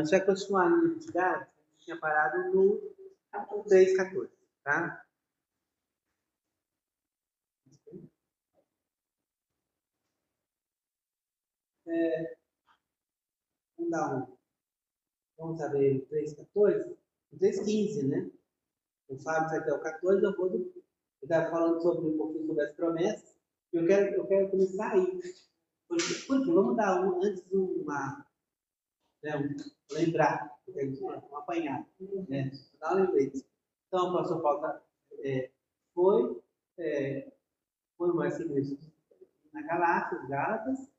A gente vai continuar no livro de Gálatas. A gente tinha parado no 3,14, tá? É, vamos dar um. Vamos abrir o 3,14? O 3,15, né? O Fábio vai até o 14, eu vou. Ele estava falando sobre um pouquinho sobre as promessas. E eu quero, eu quero começar aí. Porque, porque vamos dar um, antes uma. Né, um, lembrar, um apanhado. Né? Então, o apóstolo Paulo é, foi, é, formou essa igreja na Galácia, Gálatas,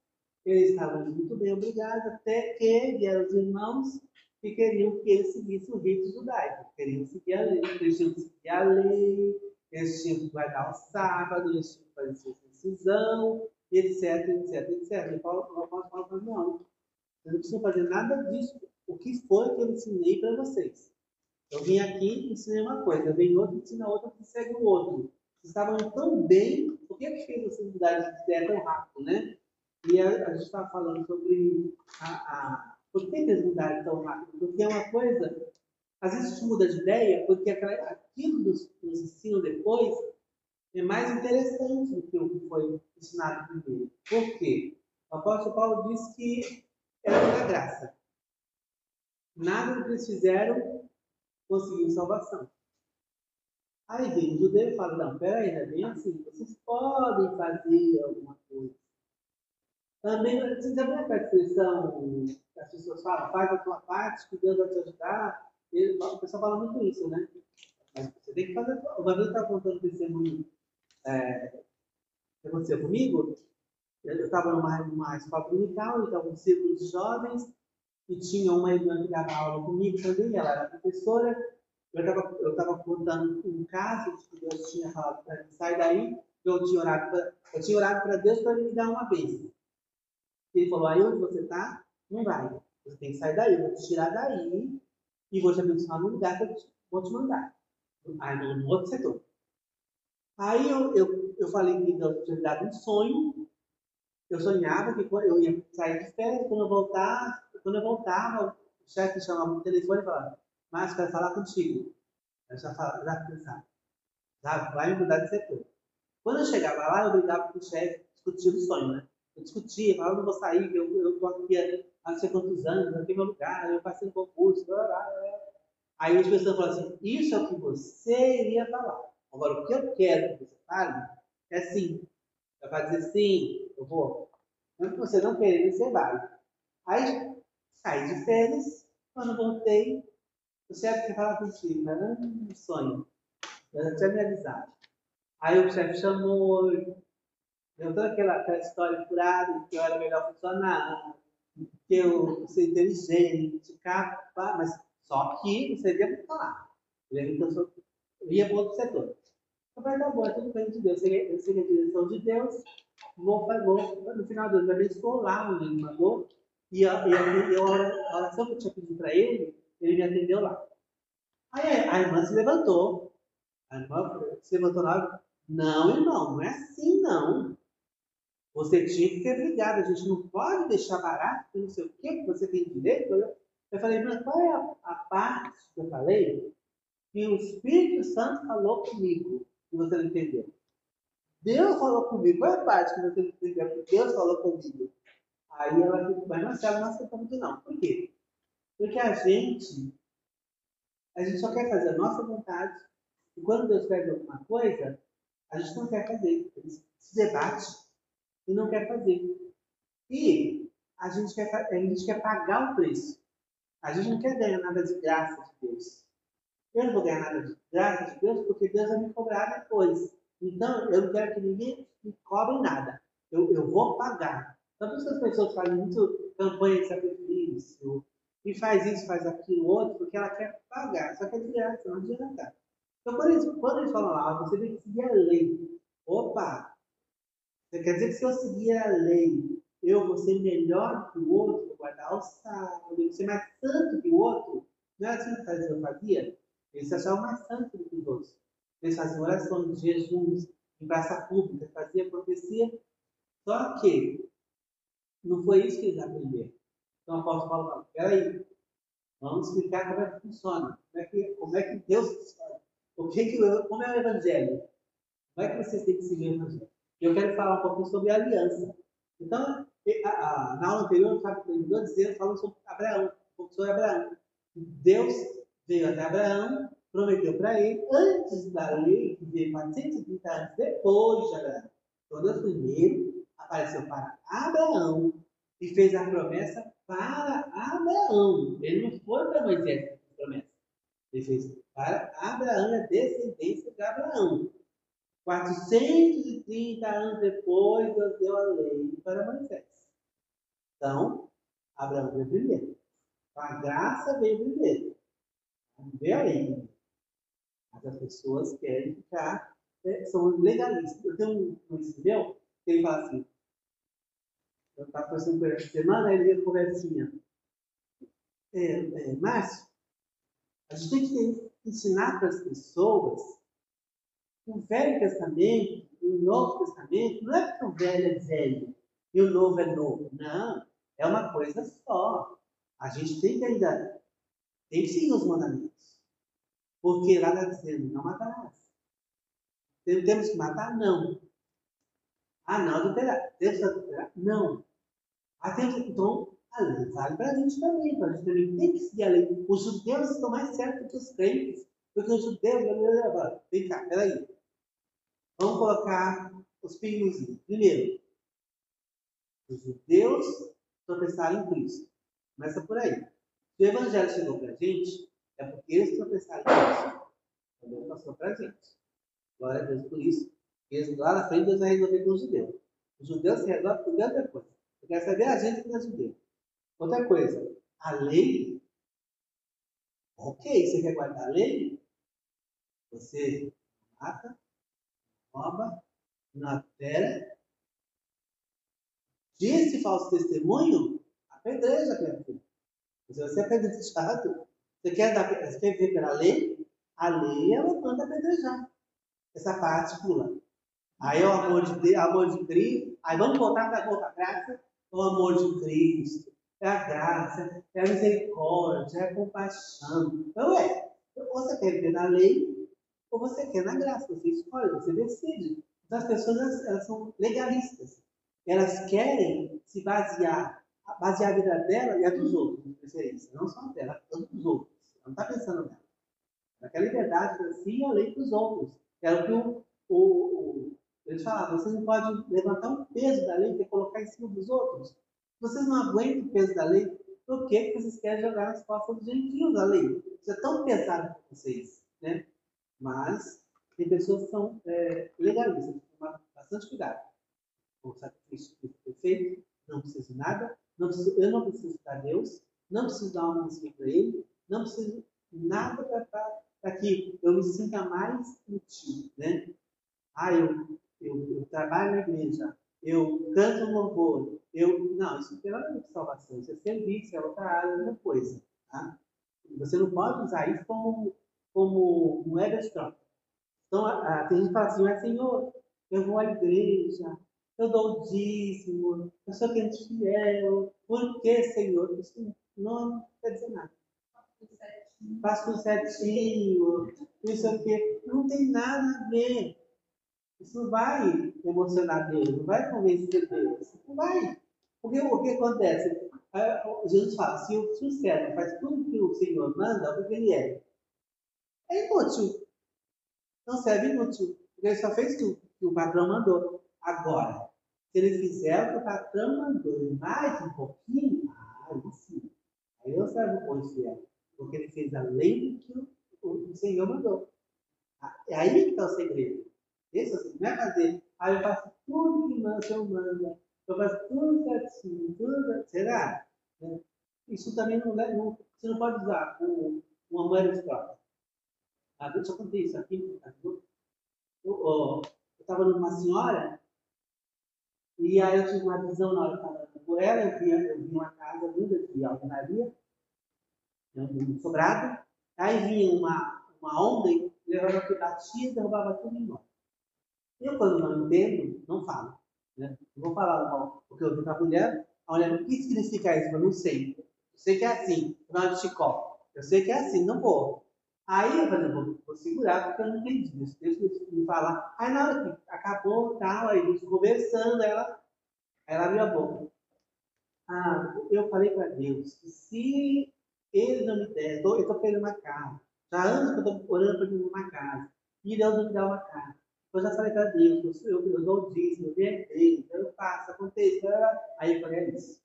eles estavam muito bem obrigados, até que vieram os irmãos que queriam que eles seguissem o rito judaico. Queriam seguir a lei, eles tinham que seguir a lei, eles tinham que guardar o sábado, eles tinham que fazer circuncisão, etc, etc, etc. E Paulo, Paulo, Paulo não, vocês não precisam fazer nada disso. O que foi que eu ensinei para vocês? Eu vim aqui e ensinei uma coisa, eu venho outro e ensino outra que segue o outro. Vocês estavam tão bem, por que fez vocês mudarem de ideia tão rápido, né? E a, a gente estava falando sobre a, a, por que eles mudaram tão rápido. Porque é uma coisa, às vezes muda de ideia porque aquilo nos, nos ensina depois é mais interessante do que o que foi ensinado primeiro. Por quê? O apóstolo Paulo diz que era pela graça. Nada do que eles fizeram conseguiu salvação. Aí vem o judeu e fala, não, peraí, não é bem assim. Vocês podem fazer alguma coisa. Também, vocês já viram a expressão que as pessoas falam, faz a tua parte, que Deus vai te ajudar. E, o pessoal fala muito isso, né? Mas você tem que fazer. Uma vez eu estava contando um testemunho é, que aconteceu comigo. Eu estava numa, numa escola dominical, estava um círculo de jovens, e tinha uma irmã que dava aula comigo também, ela era professora. Eu estava eu tava contando um caso que Deus tinha falado para mim, sai daí, eu tinha orado para Deus para ele me dar uma bênção. Ele falou, aí onde você está, não vai. Você tem que sair daí, eu vou te tirar daí e vou te abençoar no lugar que eu vou te mandar. Aí no outro setor. Aí eu, eu, eu falei que Deus tinha me dado um sonho. Eu sonhava que eu ia sair de férias, quando eu voltar, quando eu voltava, o chefe chamava no telefone e falava, mas quero falar contigo. Eu já falava, já pensava, já vai mudar de setor. Quando eu chegava lá, eu brigava com o chefe, discutia o sonho, né? Eu discutia, falava, não vou sair, eu estou aqui há não sei quantos anos, aqui é meu lugar, eu passei no concurso, blá, blá, blá. Aí as pessoas falam assim, isso é o que você iria falar. Agora, o que eu quero que você fale é sim. Você vai dizer sim, eu vou. Mesmo que você não querer, você vai. Aí, saí de férias, quando voltei, o chefe quer falar contigo, não um sonho. Eu já tinha me avisado. Aí o chefe chamou, deu toda aquela, aquela história furada, que eu era melhor funcionário, que eu sou inteligente, capaz, mas só que você devia falar. Ele que eu sou, ia para outro setor. Eu falei, tá bom, é tudo bem de Deus. Eu segui a direção de Deus, vou, vou, no final do ano, eu estou lá onde ele mandou, e a, e a, eu, a oração que eu tinha pedido para ele, ele me atendeu lá. Aí a irmã se levantou, a irmã se levantou lá, não, irmão, não é assim não. Você tinha que ser brigado, a gente não pode deixar barato, não sei o que você tem direito. Eu falei, mas qual é a, a parte que eu falei que o Espírito Santo falou comigo e você não entendeu? Deus falou comigo. Qual é a parte que você não entendeu que Deus falou comigo? Aí ela ficou, mas Marcelo, não aceita muito não. Por quê? Porque a gente, a gente só quer fazer a nossa vontade. E quando Deus pede alguma coisa, a gente não quer fazer. Ele se debate e não quer fazer. E a gente quer, a gente quer pagar o preço. A gente não quer ganhar nada de graça de Deus. Eu não vou ganhar nada de graça de Deus porque Deus vai me cobrar depois. Então, eu não quero que ninguém me cobre nada. Eu, eu vou pagar. Então, isso as pessoas fazem muito campanha de sacrifício, e faz isso, faz aquilo, outro, porque ela quer pagar. Só que é de graça, não adianta. Então, por isso, quando eles falam lá, você tem que seguir a lei. Opa! Quer dizer que se eu seguir a lei, eu vou ser melhor que o outro, vou guardar o sábado, vou ser mais santo que o outro. Não é assim que eu fazia? Eles se achavam mais santos do que os outros. Eles faziam orações, jejuns, em praça pública, fazia, acontecia. Só que não foi isso que eles aprenderam. Então o apóstolo Paulo fala, peraí, Vamos explicar como é que funciona, como é que, como é que Deus funciona, o que como é o Evangelho. Como é que vocês têm que seguir o Evangelho? Eu quero falar um pouquinho sobre a aliança. Então, a, a, na aula anterior, o Fábio terminou dizendo, falando sobre Abraão, um pouco sobre Abraão. Deus veio até Abraão, prometeu para ele, antes da lei, que veio 430 anos depois de Abraão. Então, Deus primeiro apareceu para Abraão e fez a promessa para Abraão. Ele não foi para Moisés a promessa. Ele fez para Abraão, a descendência de Abraão. 430 anos depois, Deus deu a lei para Moisés. Então, Abraão veio primeiro. A graça veio primeiro. Não veio a lei. Mas as pessoas querem ficar, é, são legalistas. Eu tenho um conhecido meu que ele fala assim, conversando com ele essa semana, ele veio conversinha. É, é, Márcio, a gente tem que ensinar para as pessoas que o Velho Testamento e o Novo Testamento não é porque o velho é velho e o novo é novo. Não, é uma coisa só. A gente tem que ainda tem que seguir os mandamentos. Porque lá está dizendo, não matarás. Temos que matar? Não. Ah, não adulterar. Temos adulterar? Não. Até então, a lei vale para a gente também. Então a gente também tem que seguir a lei. Os judeus estão mais certos que os crentes. Porque os judeus, vem cá, peraí. Vamos colocar os pinguinhos. Primeiro, os judeus tropeçaram em Cristo. Começa por aí. Se o evangelho chegou para a gente, é porque eles tropeçaram em Cristo. Também passou para a gente. Glória a Deus por isso. Eles, lá na frente, Deus vai resolver com os judeus. Os judeus se resolvem por Deus depois. Eu quero saber a gente que judeu. Outra coisa, a lei. Ok, você quer guardar a lei? Você mata, rouba, não adultera. Disse falso testemunho, apedreja, minha filha. Se você é apedrejado, você quer, dar, você quer viver pela lei? A lei, ela manda apedrejar. Essa parte pula. Aí é o amor de Deus, amor de Cristo. Aí vamos voltar para a graça. O amor de Cristo. É a graça, é a misericórdia, é a compaixão. Então é. Ou você quer viver na lei, ou você quer na graça. Você escolhe, você decide. Então as pessoas elas, são legalistas. Elas querem se basear, basear a vida dela e a dos outros, de preferência. Não só dela, a dos outros. Ela não está pensando nela. Ela quer liberdade e a lei para os outros. É o que o, o eles falavam, você não pode levantar um peso da lei que é colocar em cima dos outros. Vocês não aguentam o peso da lei, por que vocês querem jogar nas costas dos gentios a lei? Isso é tão pesado para vocês. Né? Mas tem pessoas que são é, legalistas, tem que tomar bastante cuidado. O sacrifício perfeito, não preciso de nada, não preciso, eu não preciso para Deus, não preciso dar uma música para Ele, não preciso nada para que eu me sinta mais útil. Né? Ah, eu eu, eu trabalho na igreja, eu canto um louvor, eu. Não, isso não tem nada a ver com salvação, isso é serviço, é outra área, outra coisa. Tá? Você não pode usar isso como, como moeda de troca. Então, a, a, tem gente que fala assim, mas Senhor, eu vou à igreja, eu dou o dízimo, eu sou crente fiel, por que, Senhor? Isso não, não quer dizer nada. Faço tudo certinho, isso aqui. Não tem nada a ver. Isso não vai emocionar Deus, não vai convencer Deus. Não vai. Porque o que acontece? Jesus fala, se o, se o servo faz tudo que o Senhor manda, o que ele é? É inútil. Não serve inútil. Porque ele só fez o que o patrão mandou. Agora, se ele fizer o que o patrão mandou mais um pouquinho, aí sim. Aí não serve o fiel. Porque ele fez além do que o, o Senhor mandou. É aí que está o segredo. Esse assim, não é fazer, aí eu faço tudo que o Senhor manda, eu faço tudo certinho, tudo. Será? Né? Isso também não, não, você não pode usar um, uma moeda de deixa eu contar isso aqui. Eu estava numa senhora, e aí eu tive uma visão na hora que estava por ela, eu vi, eu vi uma casa linda de alvenaria, né, um sobrado, aí vinha uma, uma onda e levava aqui, batia e derrubava tudo embora. Eu, quando não entendo, não falo. Né? Eu vou falar o que eu vi com a mulher. A mulher, o que significa isso? Eu não sei. Eu sei que é assim, não de chicó. Eu sei que é assim, não vou. Aí eu falei, vou, vou segurar, porque eu não entendi. Deus, Deus me falar. Aí na hora que acabou tal, aí conversando, ela, ela abriu a boca. Ah, eu falei para Deus que se ele não me der, eu estou querendo uma casa. Já anos que eu estou orando para ele uma casa. E Deus não me dá uma casa. Eu já falei para Deus, eu, eu, eu dou o dízimo, eu venho então eu faço, acontece. Aí eu falei, é isso.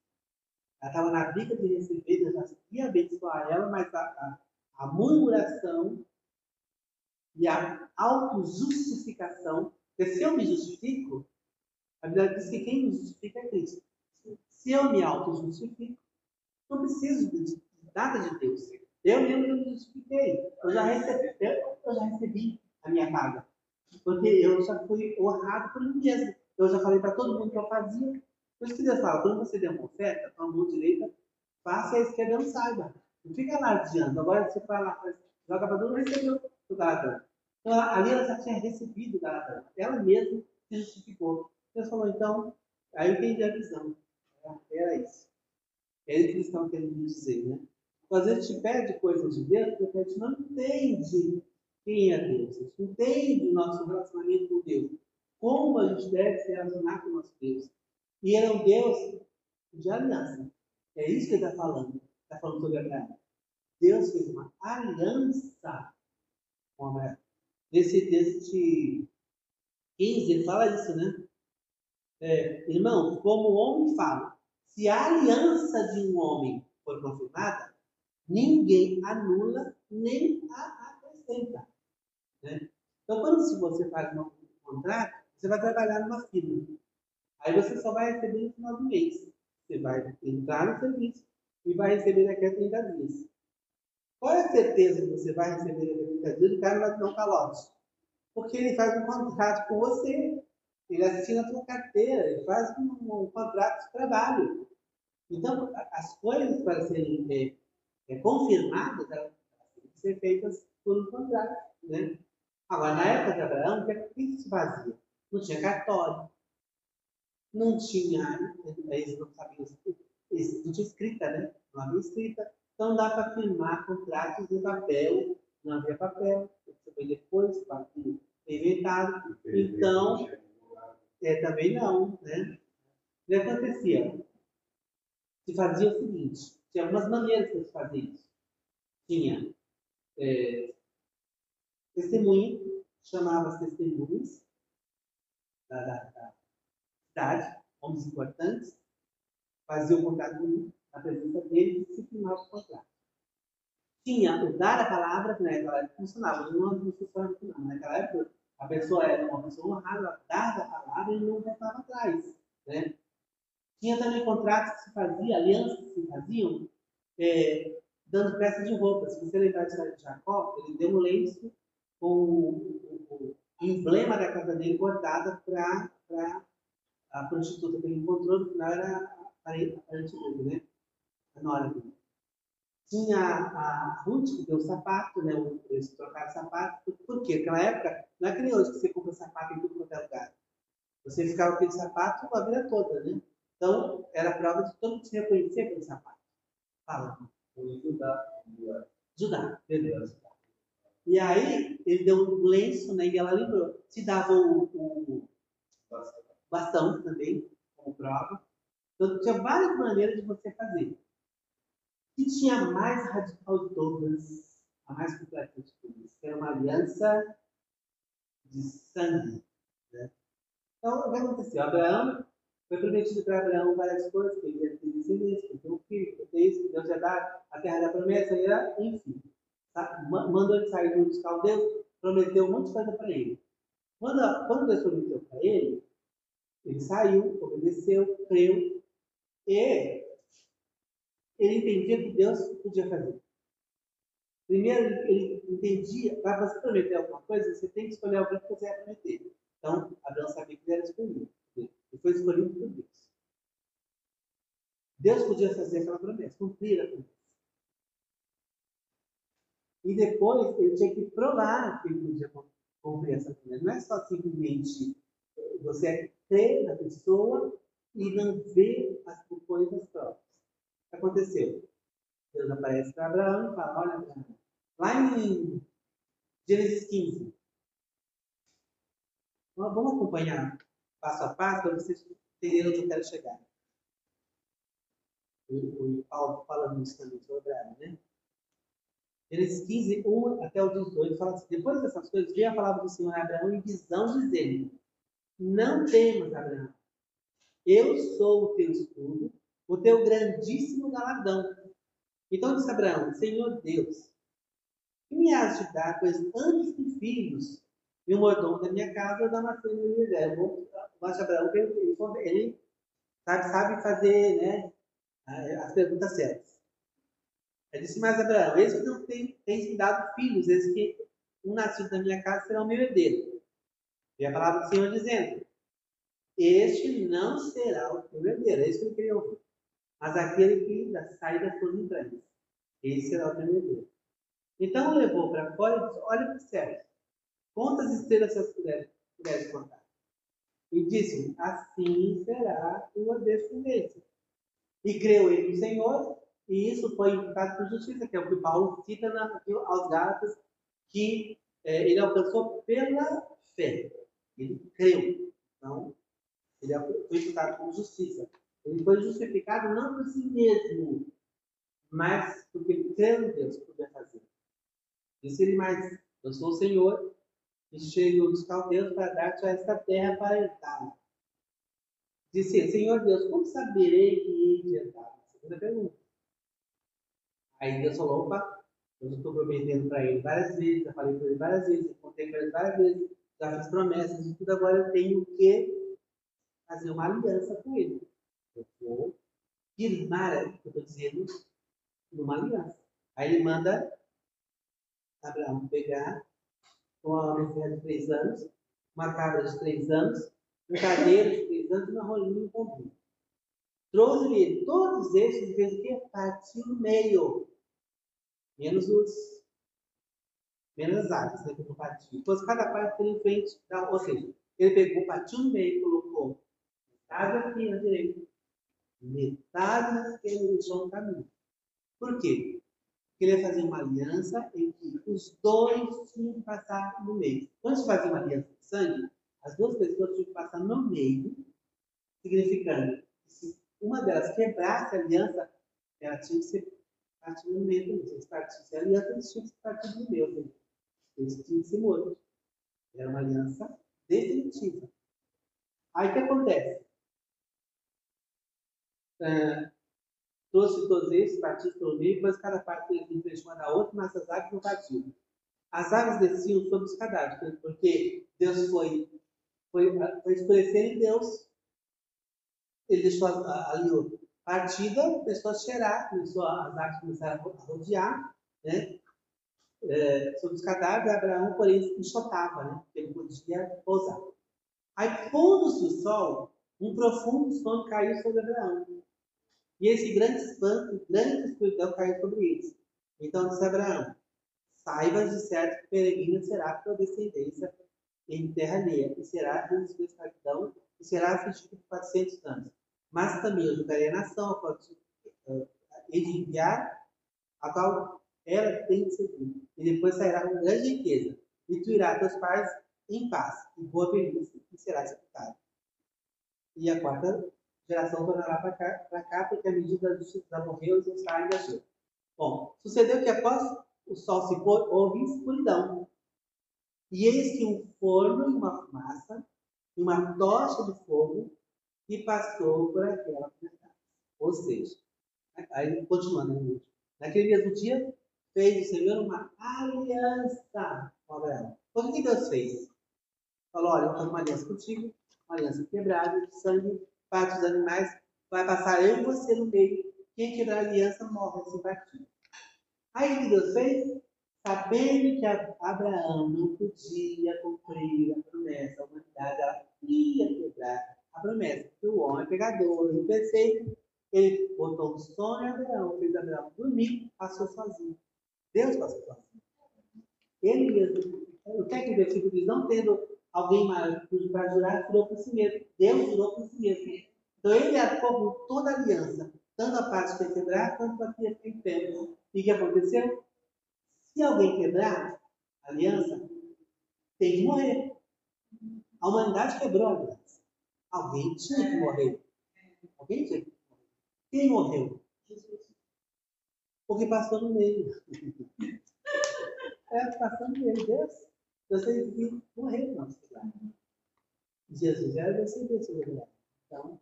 Ela estava na briga de receber, Deus já ia abençoar ela, mas a, a, a murmuração e a autojustificação, porque se eu me justifico, a Bíblia diz que quem me justifica é Cristo. Se eu me autojustifico, não preciso de nada de Deus. Eu mesmo me justifiquei. Eu já recebi, eu, eu já recebi a minha paga. Porque eu já fui honrado por mim mesmo. Eu já falei para todo mundo que eu fazia. Por isso que Deus fala, quando você der uma oferta, com a mão direita, faça a esquerda não saiba. Não fica alardeando. Agora você lá, joga para não recebeu o galardão. Então ali ela já tinha recebido o galardão. Ela mesma se justificou. Deus falou, então, aí eu entendi a visão. Era isso. É isso que eles estão querendo dizer, né? Então, às vezes gente pede coisas de Deus porque a gente não entende quem é Deus. A entende o nosso relacionamento com Deus. Como a gente deve se relacionar com o nosso Deus. E ele é um Deus de aliança. É isso que ele está falando. Está falando sobre Abraão. Deus fez uma aliança com Abraão. Nesse texto de 15, ele fala isso, né? É, irmão, como o homem fala, se a aliança de um homem for confirmada, ninguém anula nem a acrescenta. Né? Então, quando se você faz um contrato, você vai trabalhar numa firma. Aí você só vai receber no final do mês. Você vai entrar no serviço e vai receber daqui a 30 dias. Qual é a certeza que você vai receber daqui a 30 dias? O cara vai te dar um calote. Porque ele faz um contrato com você. Ele assina a sua carteira, ele faz um, um contrato de trabalho. Então, as coisas para serem é, é, confirmadas, elas têm que ser feitas por um contrato. Né? Agora, na época de Abraão, o que, que se fazia? Não tinha cartório, não tinha, eles não sabiam, não tinha escrita, né? Não havia escrita. Então dá para firmar contratos em papel, não havia papel, isso foi depois, foi inventado. Então, é, também não, né? O que acontecia? Se fazia o seguinte, tinha algumas maneiras de se fazer isso. Tinha é, testemunha, chamava as testemunhas da, da, da cidade, homens importantes, fazia o contrato na presença deles e se firmava o contrato. Tinha o dar a palavra, que naquela época funcionava, não funciona não. Naquela época, a pessoa era uma pessoa honrada, dava a palavra e não voltava atrás. Né? Tinha também contratos que se fazia, alianças que se faziam, é, dando peças de roupa. Se você lembrar de Jacó, ele deu um lenço com o, o, o emblema da casa dele bordada para a prostituta que ele encontrou, no final era a parente dele, né? A nora. Tinha a Ruth que deu o sapato, né? Eles trocaram sapato. Por quê? Naquela época, não é que nem hoje que você compra sapato em tudo quanto é lugar. Você ficava com aquele sapato a vida toda, né? Então, era prova de que todo mundo se reconhecia aquele sapato. Fala. Judá. Judá, beleza. E aí, ele deu um lenço, né? E ela lembrou. Se dava o, o bastão também, como prova. Então, tinha várias maneiras de você fazer. E tinha mais radical de todas, a mais completa de todas, que era uma aliança de sangue. Né? Então, o que aconteceu? Abraão foi prometido para Abraão várias coisas, que ele ia ter descendência, que ter um filho, que ter isso, que Deus ia dar a terra da promessa, ia, enfim. Tá? Mandou ele sair dos caldeus, prometeu um monte de coisa para ele. Quando, quando Deus prometeu para ele, ele saiu, obedeceu, creu e ele entendia que Deus podia fazer. Primeiro, ele entendia, para você prometer alguma coisa, você tem que escolher alguém que você vai prometer. Então, Abraão sabia que ele era escolhido. E foi escolhido por Deus. Deus podia fazer aquela promessa, cumprir a promessa. E depois ele tinha que provar que ele podia cumprir essa promessa. Não é só simplesmente você crer na pessoa e não ver as coisas próprias. O que aconteceu? Deus aparece para Abraão e fala: Olha, Abraão, lá em Gênesis 15. Vamos acompanhar passo a passo para vocês entenderem onde eu quero chegar. O, o Paulo falando isso também sobre Abraão, né? Gênesis 15, 1 até o 18, fala assim: Depois dessas coisas, veio a palavra do Senhor a Abraão em visão, dizendo: Não temas, Abraão, eu sou o teu escudo, o teu grandíssimo galardão. Então disse Abraão: Senhor Deus, que me has de dar, pois antes de filhos e o mordomo da minha casa, eu dou uma filha minha ideia. Eu vou, mas Abraão, ele sabe, sabe fazer né, as perguntas certas. Disse mais Abraão: Eis que não tem, tens me dado filhos, eis que um nascido da minha casa será o meu herdeiro. E a palavra do Senhor dizendo: Este não será o teu herdeiro. É isso que ele ouvir. Mas aquele que sai das suas entranhas, esse será o teu herdeiro. Então levou para fora e disse: Olha para o céu, quantas estrelas vocês puderem contar. E disse: Assim será tua descendência. E creu ele no Senhor, e isso foi imputado por justiça, que é o que Paulo cita na, aos Gálatas, que é, ele alcançou pela fé. Ele creu. Então, ele foi imputado por justiça. Ele foi justificado não por si mesmo, mas porque creu em Deus podia fazer. Disse ele mais: Eu sou o Senhor, que chego dos caldeus para dar-te esta terra para herdar. Disse: Senhor Deus, como saberei que hei de herdar? Segunda pergunta. Aí Deus falou, opa, eu estou prometendo para ele várias vezes, já falei para ele várias vezes, contei para ele várias vezes, já fiz promessas e tudo, agora eu tenho que fazer uma aliança com ele. Eu vou firmar, eu estou dizendo, numa aliança. Aí ele manda Abraão pegar uma becerra de três anos, uma cabra de três anos, um cadeiro de três anos e uma rolinha de pombinho. Trouxe-lhe todos estes e fez o quê? Partiu no meio. Menos os. Menos as áreas, né? Que não partiu. Depois cada parte tem em frente da. Ou seja, ele pegou, partiu no meio, colocou metade aqui na direita, metade na esquerda e deixou no caminho. Por quê? Porque ele ia fazer uma aliança em que os dois tinham que passar no meio. Quando se fazia uma aliança de sangue, as duas pessoas tinham que passar no meio, significando que se uma delas quebrasse a aliança, ela tinha que ser partida no meio também. Se eles partissem a aliança, eles tinham que ser partidos no meio. Eles tinham mortos. Era uma aliança definitiva. Aí o que acontece? É, trouxe todos esses partidos pelo meio, depois cada parte deles uma da outra, mas as aves não partiam. As aves desciam sobre os cadáveres, porque Deus foi, foi, foi escurecer em Deus ele deixou ali a partida, começou a cheirar, começou a, as aves começaram a rodear, né? É, sobre os cadáveres, Abraão, porém, enxotava, né? Porque ele podia pousar. Aí, pondo-se o sol, um profundo sono caiu sobre Abraão. E esse grande espanto, grande escuridão caiu sobre eles. Então disse Abraão: Saibas de certo que peregrina será tua descendência em terra alheia, e será sua escravidão, e será afligido por 400 anos. Mas também julgarei a nação, qual ele enviar, a qual ela tem de servir. E depois sairá com grande riqueza, e tu irás teus pais em paz, em boa velhice, e será sepultado. E a quarta geração tornará para cá, cá, porque a medida da justiça morreu e ainda achou. Bom, sucedeu que após o sol se pôr, houve escuridão. E eis que um forno e uma fumaça, e uma tocha de fogo, e passou por aquela cidade. Ou seja, aí continuando, né, naquele mesmo dia, fez o Senhor uma aliança com Abraão. O que Deus fez? Falou: olha, eu tenho uma aliança contigo, uma aliança quebrada, de sangue, parte dos animais, vai passar eu e você no meio. Quem quebrar a aliança morre assim partido. Aí o que Deus fez? Sabendo que Abraão não podia cumprir a promessa, a humanidade ia quebrar a promessa. Que o homem é pecador, imperfeito, ele botou um sono em Abraão, fez Abraão dormir, passou sozinho. Deus passou sozinho. Ele mesmo, o que é que o versículo diz? Não tendo alguém para jurar, jurou por si mesmo. Deus jurou por si mesmo. Então ele atuou com toda a aliança. tanto a parte que quebrar, quanto a que em pé. E o que aconteceu? Se alguém quebrar a aliança, tem que morrer. A humanidade quebrou. Alguém tinha que morrer. Alguém tinha que morrer. Quem morreu? Jesus. Porque passou no meio. é, passou no meio. Deus, Deus teve que morrer no nosso lugar. Jesus era descendente do Abraão. Então,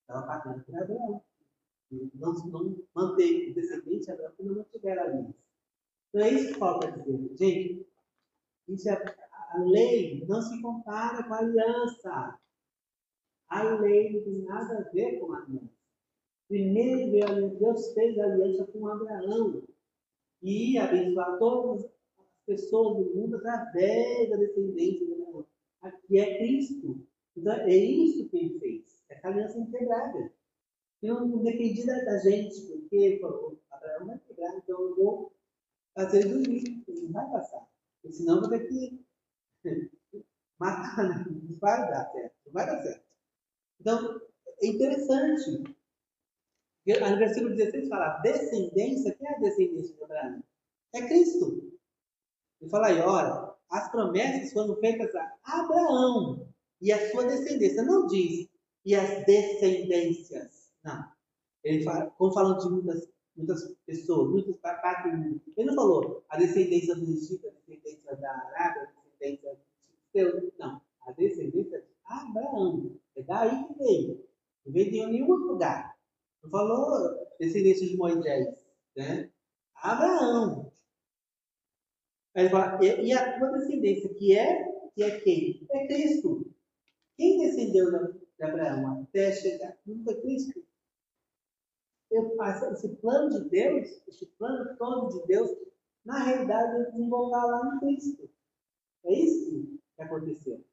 estava pagando por Abraão. Não, não manteve o descendente de Abraão quando não mantiver a aliança. Então é isso que falta dizer. Gente, isso é, a lei não se compara com a aliança. A lei não tem nada a ver com a aliança. Primeiro, Deus fez a aliança com Abraão e abençoar todas as pessoas do mundo através da descendência de Abraão que é Cristo. Então, é isso que ele fez. Essa aliança integrável. E não dependia da gente, porque falou, Abraão vai quebrar, então eu vou fazer dormir. Ele não vai passar. Porque senão eu vou ter que matar, né? não vai dar certo. Não vai dar certo. Então, é interessante. No versículo 16 fala, descendência, quem é a descendência de Abraão? É Cristo. Ele fala aí, ora, as promessas foram feitas a Abraão e a sua descendência. Não diz e as descendências. Não. Ele fala, como falando de muitas, muitas pessoas, muitas partes do mundo. Ele não falou a descendência do Egito, a descendência da Arábia, a descendência do Não. A descendência de Abraão. É daí que veio. Não veio de nenhum outro lugar. Não falou descendência de Moisés. Né? Abraão. E, a tua descendência, que é, que é quem? É Cristo. Quem descendeu de Abraão até chegar? Não foi Cristo. Eu, esse plano de Deus, esse plano todo de Deus, na realidade, ele desenvolver lá em Cristo. É isso que aconteceu.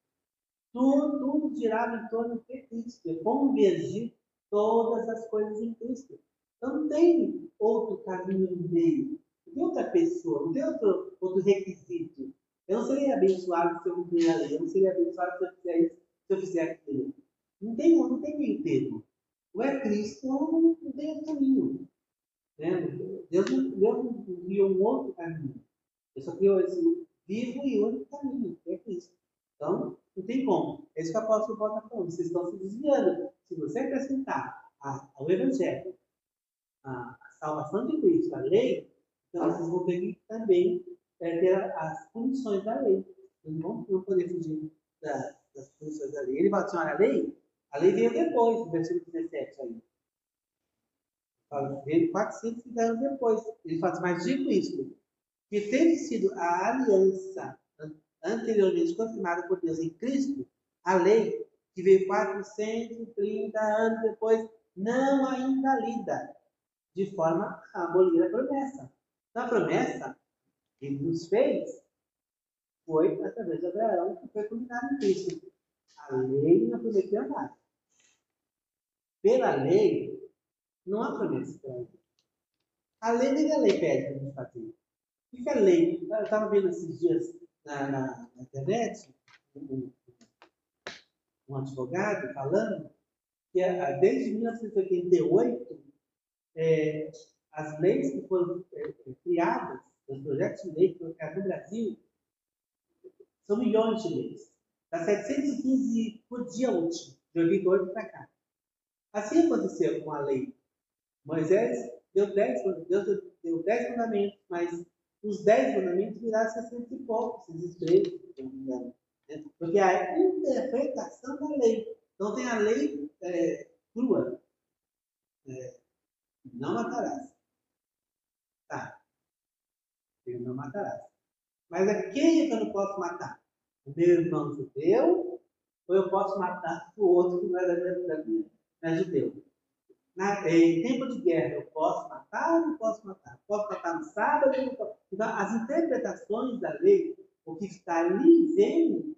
Tudo, girava em torno de Cristo. É convergir todas as coisas em Cristo. Não tem outro caminho no meio tem outra pessoa, não tem outro, outro requisito. Eu não seria abençoado se eu cumprir a lei, eu não seria abençoado se eu fizer isso, se eu fizer aquilo. Não tem, não tem meio termo. Ou é Cristo ou não, não tem outro caminho. Né? Deus não criou um outro caminho. Ele só criou esse vivo e único caminho, que é Cristo. Então, não tem como. É isso que o apóstolo Paulo está falando. Vocês estão se desviando. Se você acrescentar ao Evangelho a, a salvação de Cristo, a lei, então, vocês vão ter que também é, ter as punições da lei. Não vão poder fugir da, das punições da lei. Ele fala assim: olha, a lei, a lei veio depois, no versículo 17 aí. Fala, veio 450 anos depois. Ele fala assim, mas digo isso, que tendo sido a aliança anteriormente confirmada por Deus em Cristo, a lei, que veio 430 anos depois, não a invalida, de forma a abolir a promessa. Na promessa que nos fez, foi através de Abraão que foi culminado em Cristo. A lei não prometeu nada. Pela lei, não há promessa. A lei nem a lei pede para a gente fazer. O que é a lei? Eu estava vendo esses dias na, na, na internet um, um, advogado falando que desde 1988 é, as leis que foram é, criadas, os projetos de lei que foram criados no Brasil, são milhões de leis. Dá 715 por dia útil, de 88 para cá. Assim aconteceu com a lei. Moisés deu 10, Deus deu 10 mandamentos, mas os 10 mandamentos viraram 60 e poucos, esses 13, se. Né? Porque a interpretação da lei. Então tem a lei é, crua. É, não matarás. Tá. Ele não matarás. Mas a quem é que eu não posso matar? O meu irmão judeu? Ou eu posso matar o outro que não é da minha, da minha não é judeu? Na, em tempo de guerra, eu posso matar ou não posso matar? Posso matar no sábado? Não posso? Então, as interpretações da lei, o que está ali vem,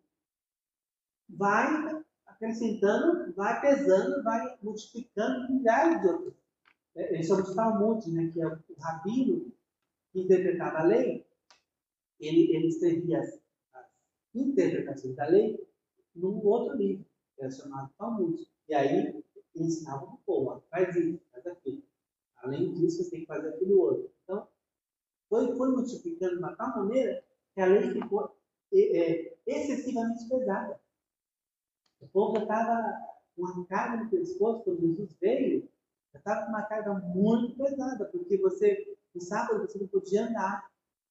vai acrescentando, vai pesando, vai multiplicando milhares de outros é, esse é o Talmud, né, que é o rabino que interpretava a lei, ele, ele escrevia as, as interpretações da lei num outro livro, que era chamado Talmud. E aí e ensinava o povo, faz isso, faz aquilo. Além disso, você tem que fazer aquilo outro. Então, foi, foi multiplicando de uma tal maneira que a lei ficou é, excessivamente pesada. O povo estava com uma carga no pescoço, quando Jesus veio, estava com uma carga muito pesada, porque você, no sábado, você não podia andar,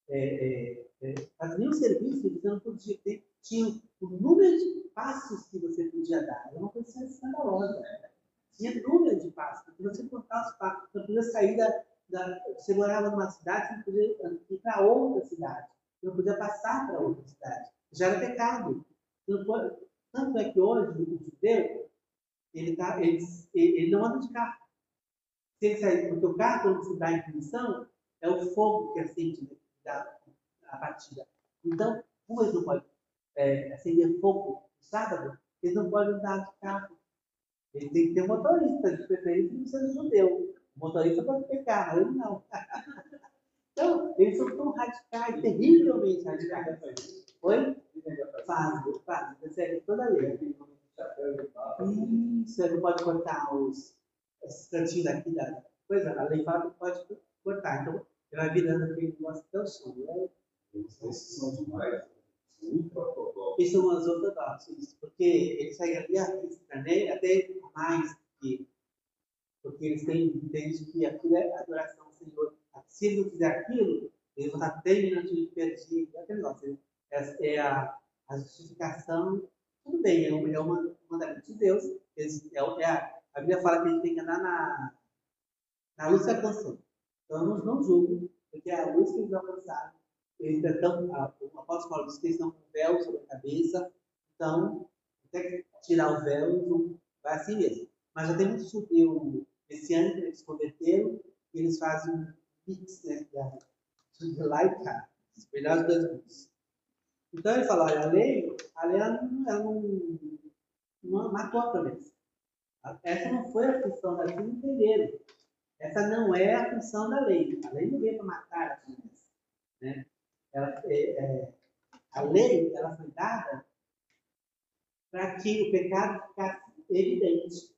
é, é, é, fazer nenhum serviço, você não podia ter, tinha o número de passos que você podia dar, era uma coisa escandalosa. Né? Tinha número de passos, porque você contar os passos, você podia sair da, da, Você morava numa cidade, você não podia ir para outra cidade, você não podia passar para outra cidade. Já era pecado. Pode, tanto é que hoje o judeu, ele, tá, ele, ele não anda de carro. Se ele sair, porque o carro, quando se dá em punição, é o fogo que acende da, a batida. Então, eles não podem é, acender fogo no sábado, eles não podem andar de carro. Ele tem que ter um motorista, de preferência não sendo judeu. O motorista pode ter carro, ele não. então, eles são tão radicais, terrivelmente radicais. Oi? Faz, faz, segue toda a lei. Isso, ele não pode cortar os, esses cantinhos daqui da coisa, a lei fala que pode cortar. Então, ele vai virando aquele negócio até o som. Né? Esses são os Esses são os ortodoxos, porque eles saem ali risca, né? até mais que. Porque eles têm, entendem que aquilo é adoração ao Senhor. Se ele não aquilo, ele vai estar terminando de perder. Aquele negócio. É, é a, a justificação. Tudo bem, é, um, é uma mandamento de Deus. É, é a, a Bíblia fala que a gente tem que andar na, na luz da canção. Então, eu não, não julgo, porque é a luz que eles alcançaram eles estão, o apóstolo Paulo diz que eles estão com o véu sobre a cabeça, então, até tirar o véu, vai assim mesmo. Mas já tem muito judeu esse ano que eles converteram e eles fazem um mix né, da lá e cá, os melhores dois mundos. Então ele fala, olha, a lei, a lei ela não, ela não matou a promessa. Essa não foi a função da lei, não entenderam. Essa não é a função da lei. A lei não veio para matar a promessa. Né? Ela, é, é, a lei ela foi dada para que o pecado ficasse evidente,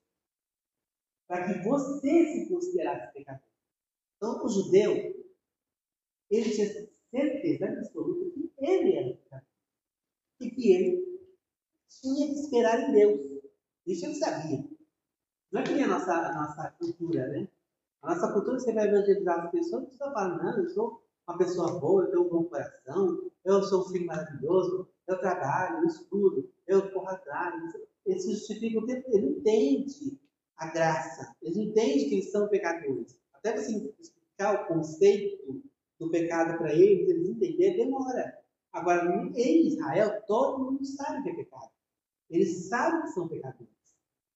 para que você se considerasse pecador. Então, o judeu, ele tinha certeza absoluta que ele era pecador e que ele tinha que esperar em Deus. Isso ele sabia. Não é que nem a nossa, a nossa cultura, né? A nossa cultura, você vai evangelizar as pessoas, você fala, não, eu sou uma pessoa boa, eu tenho um bom coração, eu sou um filho maravilhoso, eu trabalho, eu estudo, eu corro atrás. Ele se justifica o tempo, ele entende a graça, ele entende que eles são pecadores. Até você explicar o conceito do pecado para eles, eles entenderem, demora. Agora, em Israel, todo mundo sabe que é pecado. Eles sabem que são pecadores.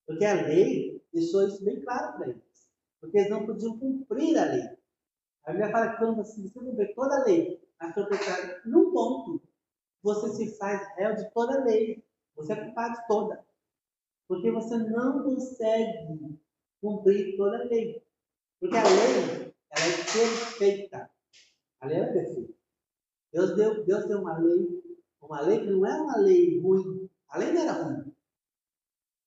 Porque a lei deixou isso bem claro para eles. Porque eles não podiam cumprir a lei. A Bíblia fala que quando você, cumprir toda a lei, a sua pecado, num ponto, você se faz réu de toda a lei. Você é culpado de toda. Porque você não consegue cumprir toda a lei. Porque a lei, ela é perfeita. A lei é perfeita. Deus deu, Deus deu uma lei, uma lei que não é uma lei ruim. A lei não era ruim.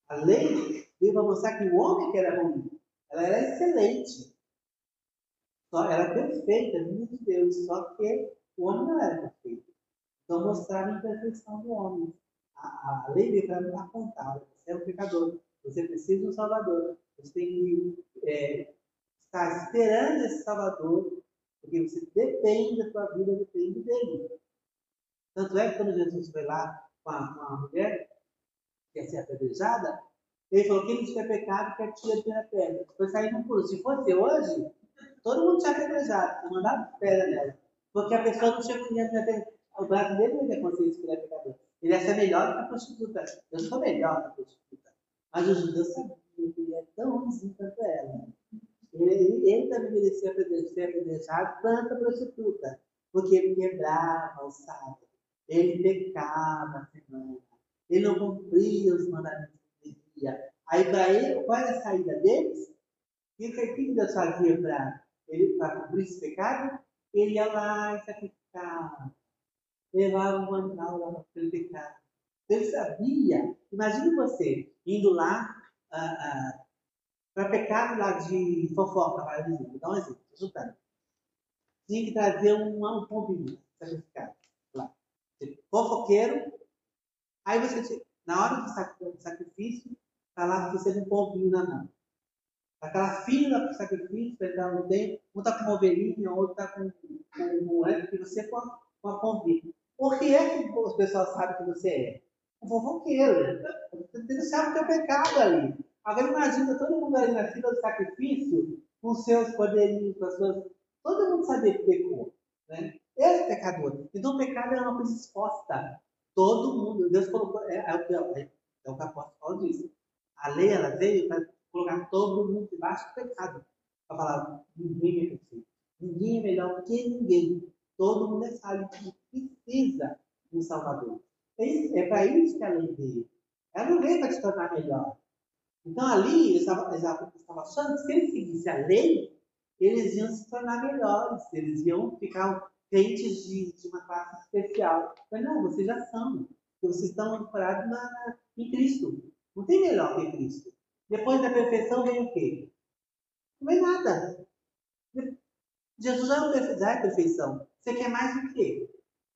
A lei veio para mostrar que o homem que era ruim, ela era excelente. Só era perfeita, vinda de Deus, só que o homem não era perfeito. Então mostrava a imperfeição do homem. A, a lei veio para apontar: você é um pecador, você precisa de um Salvador, você tem que é, estar esperando esse Salvador, porque você depende da sua vida, depende dele. Tanto é que quando Jesus foi lá com a, com a mulher que ia ser apedrejada, ele falou: quem não tiver pecado, que atire a primeira pedra. Foi sair no pulo. Se fosse hoje, Todo mundo tinha apedrejado, tinha mandado pedra nela. Porque a pessoa não tinha conhecimento. O brasileiro não tem consciência que ele é pecador. Ele ia ser melhor que a prostituta. Eu sou melhor que a prostituta. Mas o judeu sabia que ele é tão ruimzinho quanto ela. Ele, ele, também merecia ser apedrejado quanto a prostituta. Porque ele quebrava o sábado. Ele pecava a semana. Ele não cumpria os mandamentos que dia. Aí, para ele, qual era a saída deles? E o que Deus fazia para ele para cobrir esse pecado, ele ia lá e sacrificava, levava um animal lá para aquele pecado. Ele sabia, imagine você indo lá, ah, ah, para pecado lá de fofoca, vai dizer, dar um exemplo, chutando. Tinha que trazer um, um pombinho sacrificado lá. Fofoqueiro, aí você, na hora do sacrifício, está lá você um pombinho na mão. Aquela fila para o sacrifício, para entrar no templo, um está com uma ovelhinha, outro está com, um moeda, e você com a, com a. Por que é que os pessoal sabem que você é? Um fofoqueiro. Você sabe o teu pecado ali. Agora imagina todo mundo ali na fila do sacrifício, com seus poderinhos, com as suas. Todo mundo sabia que pecou. Né? Ele é pecador. Então o pecado é uma coisa exposta. Todo mundo. Deus colocou. É, é, o, que, é, é o que apóstolo diz. A lei ela veio para colocar todo mundo debaixo do pecado. Para falar, ninguém é perfeito. Ninguém é melhor que ninguém. Todo mundo é sábio e precisa de um Salvador. É, é para isso que a lei veio. Ela não veio para te tornar melhor. Então ali, eles estavam, achando que se eles seguissem a lei, eles iam se tornar melhores, eles iam ficar crentes de, de uma classe especial. Mas não, vocês já são. Vocês estão ancorados na, em Cristo. Não tem melhor que Cristo. Depois da perfeição vem o quê? Não vem nada. Jesus já é a perfeição. Você quer mais do quê?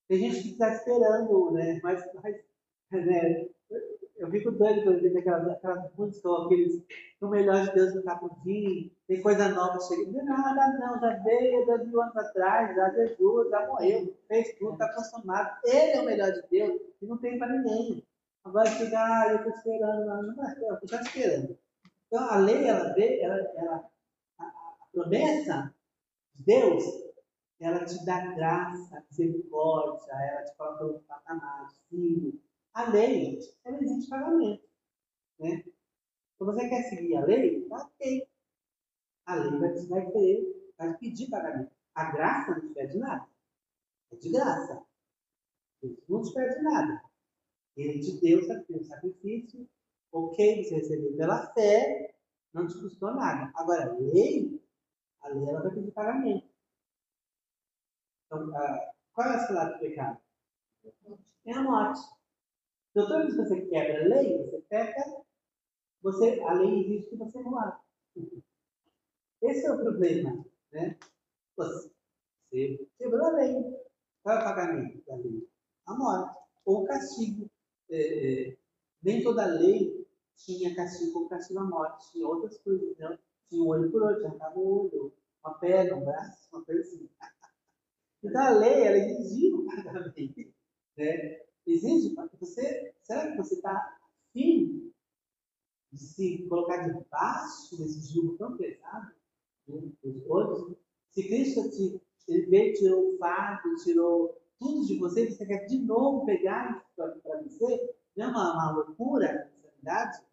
Tem gente que está esperando, né? Mas, mas né? eu fico doido quando vejo aquelas, aquelas músicas, aqueles o melhor de Deus por vir, tem coisa nova chegando. Não, nada não, já veio dois mil anos atrás, já Jesus, já morreu, fez tudo, está consumado. Ele é o melhor de Deus e não tem para ninguém. Agora chega, ah, eu estou esperando, não, não eu estou esperando. Então a lei, ela vê, ela, ela a, a promessa de Deus, ela te dá graça, misericórdia, ela te coloca no patamar, filho, a lei, ela exige pagamento. Né? Se você quer seguir a lei, tá ok. A lei vai, vai querer, vai pedir pagamento. A graça não te pede nada. É de graça. Deus não te pede nada. Ele te deu o sacrifício, ok, você recebeu pela fé, não te custou nada. Agora, a lei, a lei ela vai pedir pagamento. Então, a, qual é o salário do pecado? É a morte. Então, toda vez que você quebra a lei, você peca, você, a lei exige que você morra. Esse é o problema. Né? Você quebrou a lei. Qual é o pagamento da lei? A morte. Ou o castigo. É, é, nem toda lei tinha castigo castigo à morte. Tinha outras coisas. Né? Tinha um olho por olho, arrancava o olho, uma perna, um braço, uma coisa assim. Então a lei, ela exigia o pagamento. Né? exige você. Será que você está afim de se colocar debaixo desse jugo tão pesado né, dos outros? Se Cristo te, ele veio, tirou o fardo, tirou tudo de você, você quer de novo pegar para você? Não é uma, uma loucura, insanidade?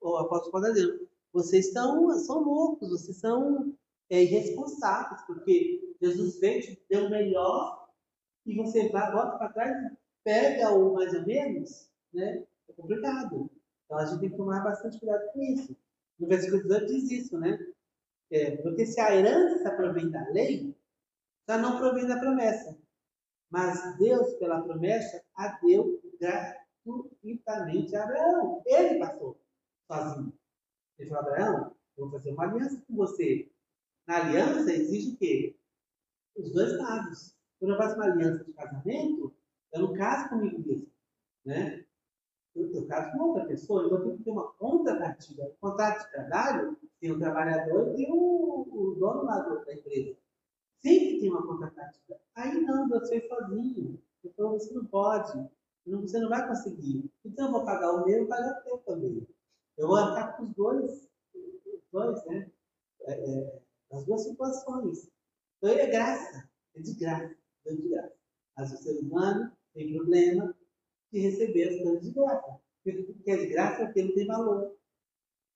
O apóstolo pode dizer, vocês estão, são loucos, vocês são é, irresponsáveis, porque Jesus veio, te deu o melhor, e você vai, volta para trás pega o mais ou menos, né? É complicado. Então a gente tem que tomar bastante cuidado com isso. No versículo 18 diz isso, né? É, porque se a herança provém da lei, já não provém da promessa. Mas Deus, pela promessa, a deu gratuitamente a Abraão. Ele passou sozinho. Ele falou, Abraão, eu vou fazer uma aliança com você. Na aliança exige o quê? Os dois lados. Quando eu faço uma aliança de casamento, eu não caso comigo mesmo, né? Eu, eu caso com outra pessoa, então tem que ter uma contrapartida. O contrato de trabalho tem o trabalhador e tem o, o dono lá da empresa. Sempre tem uma contrapartida. Aí não, você sozinho. Então você não pode. Você não vai conseguir. Então eu vou pagar o meu e pagar o teu também. Eu vou arcar com os dois, os dois né? É, é, as duas situações. Então é graça, é de graça, é de graça. Mas o ser humano tem problema de receber as coisas de graça. Porque é de graça porque não tem valor.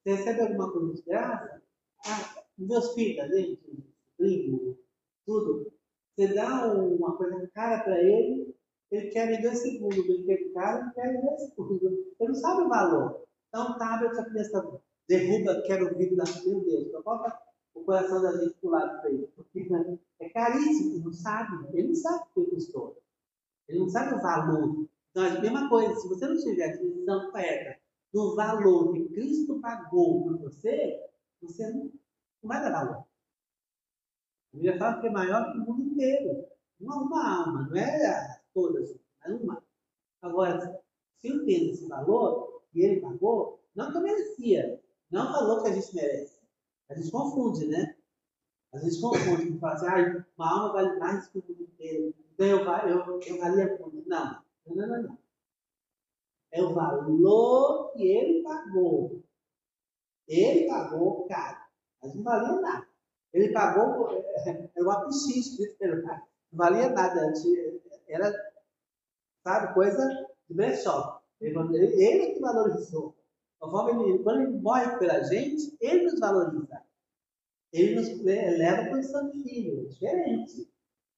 Você recebe alguma coisa de graça, ah, meus filhos, gente, primo, tudo. Você dá uma coisa cara para ele, ele quer em dois segundos, ele quer caro, ele quer em dois segundos. Ele não sabe o valor. Então, tablet, a criança derruba, quer o vídeo da meu Deus, então bota o coração da gente pro lado para ele. Porque é caríssimo, ele não sabe, ele não sabe o que custou. Ele não sabe o valor. Então, é a mesma coisa, se você não tiver a definição correta do valor que Cristo pagou por você, você não, vai dar valor. A Bíblia fala que é maior que o mundo inteiro. Uma, uma alma, não é todas, é uma. Agora, se entendo esse valor, e ele pagou, não que eu merecia, não é valor que a gente merece. A gente confunde, né? A gente confunde, fala assim, ah, uma alma vale mais que o mundo inteiro, então eu, eu, eu valia muito. Não, não, não, não. É o valor que ele pagou. Ele pagou caro. Mas não valia nada. Ele pagou, era um apixis, não valia nada. Era, sabe, coisa de brechó. Ele, ele que valorizou. Conforme ele, quando ele morre pela gente, ele nos valoriza. Ele nos leva a posição de filho, é diferente.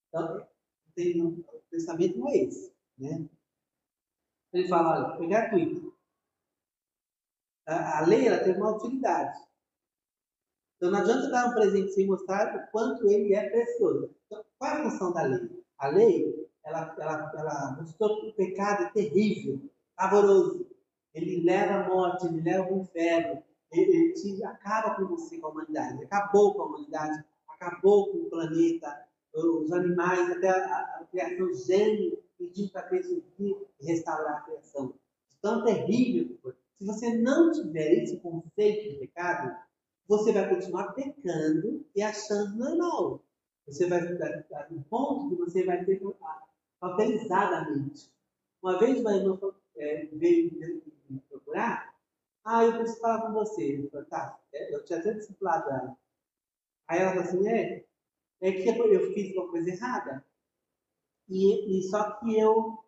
Então, tem, o pensamento não é esse. Né? Ele fala, olha, foi gratuito. A, a lei ela tem uma utilidade. Então não adianta dar um presente sem mostrar o quanto ele é precioso. Então, qual é a função da lei? A lei, ela, ela, ela mostrou que o pecado é terrível, pavoroso. Ele leva à morte, ele leva ao inferno, ele, ele acaba com você, com a humanidade. Acabou com a humanidade, acabou com o planeta, os animais, até a, a criação gênio pediu para ressurgir e restaurar a criação. Tão terrível que foi. Se você não tiver esse conceito de pecado, você vai continuar pecando e achando normal. Você vai ficar no ponto que você vai ter cauterizadamente. Uma vez uma irmã é, veio me procurar, ah, eu preciso falar com você. Eu falei, tá, é, eu tinha até discipulado ela. Aí ela falou assim, é, é que eu fiz uma coisa errada. E, e só que eu,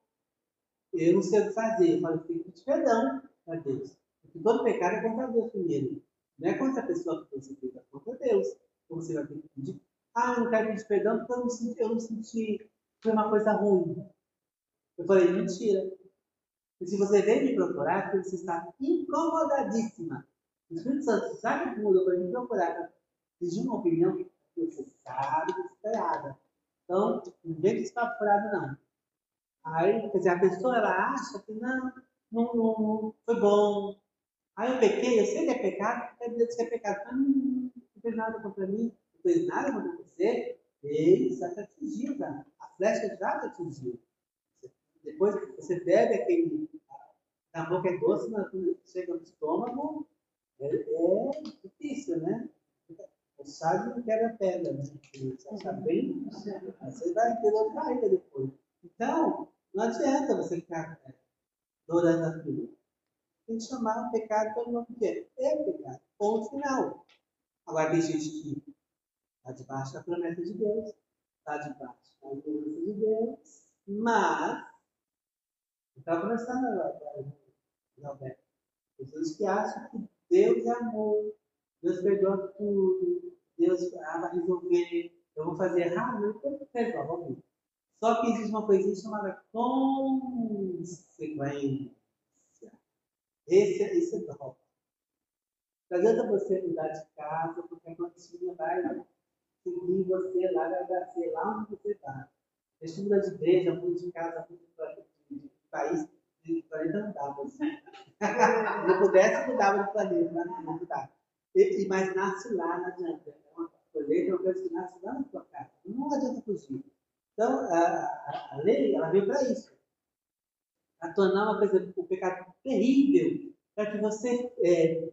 eu não sei o que fazer. Eu falei, tem que pedir perdão para Deus. Porque todo pecado é contra Deus primeiro. Não é contra a pessoa que você fez, é contra Deus. Então você vai ter que pedir. Ah, eu não quero pedir perdão porque eu não senti, eu não senti foi uma coisa ruim. Eu falei, mentira. E se você vem me procurar, porque você está incomodadíssima. O Espírito Santo sabe que para me procurar, pedir uma opinião que você sabe que está errada. Então, não vem está furado, não. Aí, quer dizer, a pessoa ela acha que não, não, não foi bom. Aí eu pequei, eu sei que é pecado, quer dizer que é pecado. Mas não, não fez nada contra mim, não fez nada contra você. Ele já te atingiu, já. a flecha já te atingiu. Depois você bebe aquele. Na boca é doce, mas quando chega no estômago, é, é difícil, né? O sábio não quebra pedra, né? Você acha bem, você vai ter de barriga depois. Então, não adianta você ficar é, adorando aquilo. Tem que chamar o pecado pelo nome que é. É pecado. Ponto final. Agora tem gente que está debaixo da promessa de Deus, está debaixo da promessa de Deus, mas está começando agora, Roberto. Pessoas que acham que Deus é amor, Deus perdoa tudo, Deus ah, vai resolver, eu vou fazer errado, eu vou resolver. Só que existe uma coisinha chamada consequência. Esse, esse é top. Não adianta você mudar de casa, porque a plantinha vai seguir você lá, vai sei lá onde você está. Eu mudar de igreja, muda de casa, muda de, país, de planeta não dá. Mas... Se não pudesse, mudava de planeta, mas não mudava. E, mas nasce lá, não adianta. É uma colheita, é uma coisa que nasce lá na sua casa. Não adianta fugir. Então, a, a, a lei, ela veio para isso. Para tornar uma coisa, um pecado terrível, para que você é,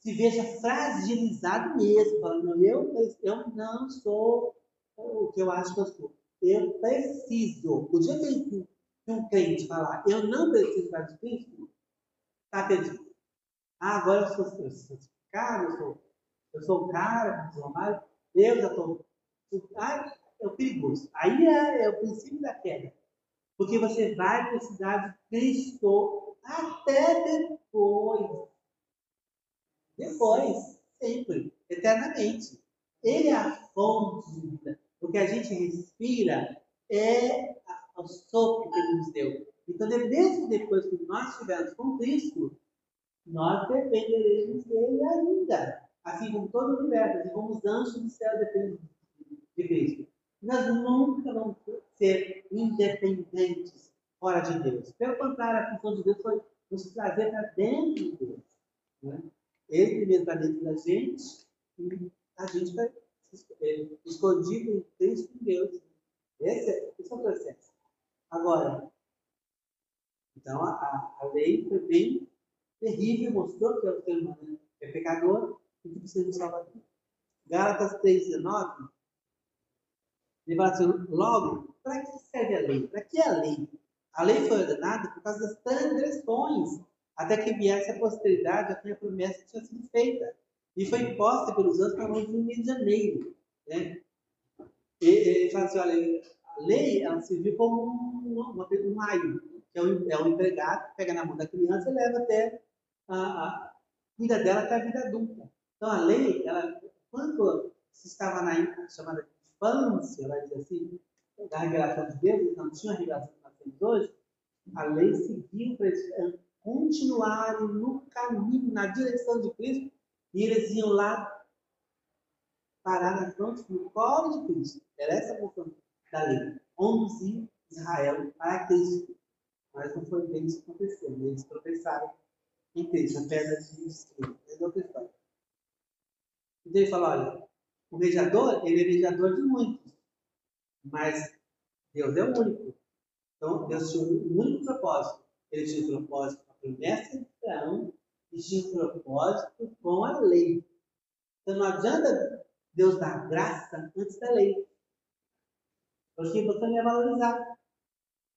se veja fragilizado mesmo, falando, eu, eu não sou o que eu acho que eu sou. Eu preciso. O dia que um crente falar, eu não preciso mais de Cristo, está perdido. Ah, agora eu sou, eu sou cara, eu sou, eu sou cara, eu sou eu já estou. Ah, é o perigoso. Aí é, é, o princípio da queda. Porque você vai precisar de Cristo até depois. Depois, sempre, eternamente. Ele é a fonte de vida. O que a gente respira é o sopro que ele nos deu. Então, mesmo depois que nós estivermos com Cristo, nós dependeremos dele ainda. Assim como todo o universo, assim como os anjos do céu dependem de Cristo. Nós nunca vamos ser independentes fora de Deus. Pelo contrário, a função de Deus foi nos trazer para dentro de Deus. Né? Ele primeiro para dentro da gente e a gente vai escondido em Cristo em Deus. Esse, é, esse é o processo. Agora, então a, a lei foi bem terrível, mostrou que o ser humano é pecador e que precisa de Salvador. Gálatas 3,19 ele fala assim, logo, para que serve a lei? Para que a lei? A lei foi ordenada por causa das transgressões, até que viesse a posteridade a promessa tinha sido feita. E foi imposta pelos anos para nós no Rio de Janeiro. Né? E, ele fala assim, olha, a lei ela serviu como um, uma, um raio, que é um, é um empregado que pega na mão da criança e leva até a, a cuida dela até a vida adulta. Então a lei, ela, quando se estava na chamada infância, vai dizer assim, da revelação de Deus, não tinha a revelação que nós temos hoje, a lei seguiu para continuarem no caminho, na direção de Cristo, e eles iam lá parar na frente no colo de Cristo. Era essa a função da lei. Conduzir Israel para Cristo. Mas não foi bem isso que aconteceu. Eles tropeçaram em Cristo, a pedra de. É outra história. Então ele fala, olha, o mediador, ele é mediador de muitos. Mas Deus é o único. Então, Deus tinha um único propósito. Ele tinha um propósito promessa de Abraão e tinha um propósito com a lei. Então, não adianta Deus dar graça antes da lei. Porque você não ia valorizar.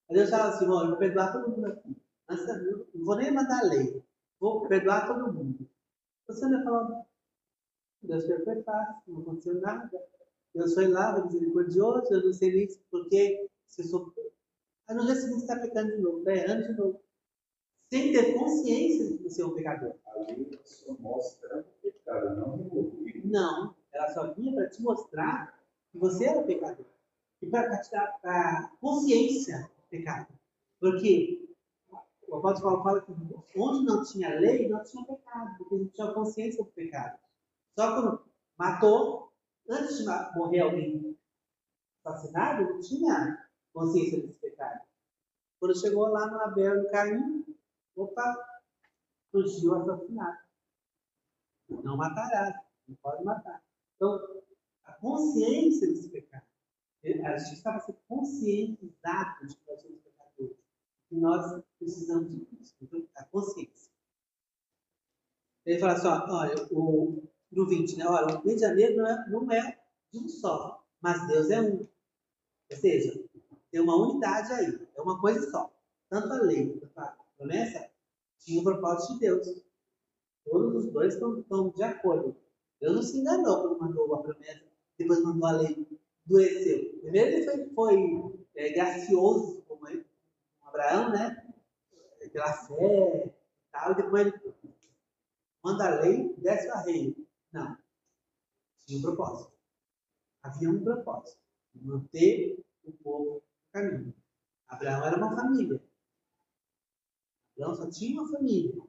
Aí Deus fala assim: vou perdoar todo mundo aqui. Da, não vou nem mandar a lei. Vou perdoar todo mundo. Você não ia falar, Deus foi fácil, não aconteceu nada. Deus foi lá, foi misericordioso, eu não sei nem porquê, se eu sou. Aí no dia seguinte está pecando de novo, está errando de novo. Sem ter consciência de que você é um pecador. Ali só mostra o pecado, não remover. Não, ela só vinha para te mostrar que você era pecador. E para te dar a consciência do pecado. Porque o apóstolo Paulo fala que onde não tinha lei, não tinha pecado, porque não tinha consciência do pecado. Só quando matou, antes de morrer alguém assassinado, não tinha consciência desse pecado. Quando chegou lá no Abel e Caim, opa, surgiu assassinato. Não matarás, não pode matar. Então, a consciência desse pecado. A gente estava sendo conscientizado de que nós somos pecadores. E nós precisamos de Cristo. Então, a consciência. Ele fala assim: olha, o, no 20, né? Olha, o Janeiro não é, não é de um só, mas Deus é um. Ou seja, tem uma unidade aí, é uma coisa só. Tanto a lei promessa tinha o propósito de Deus. Todos os dois estão, estão de acordo. Deus não se enganou quando mandou a promessa, depois mandou a lei, endureceu. Primeiro ele foi, foi é, gracioso, como ele, Abraão, né? Pela fé e tal, depois ele manda a lei, desce a rei. Não. Tinha um propósito. Havia um propósito. Manter o povo no caminho. Abraão era uma família. Abraão só tinha uma família.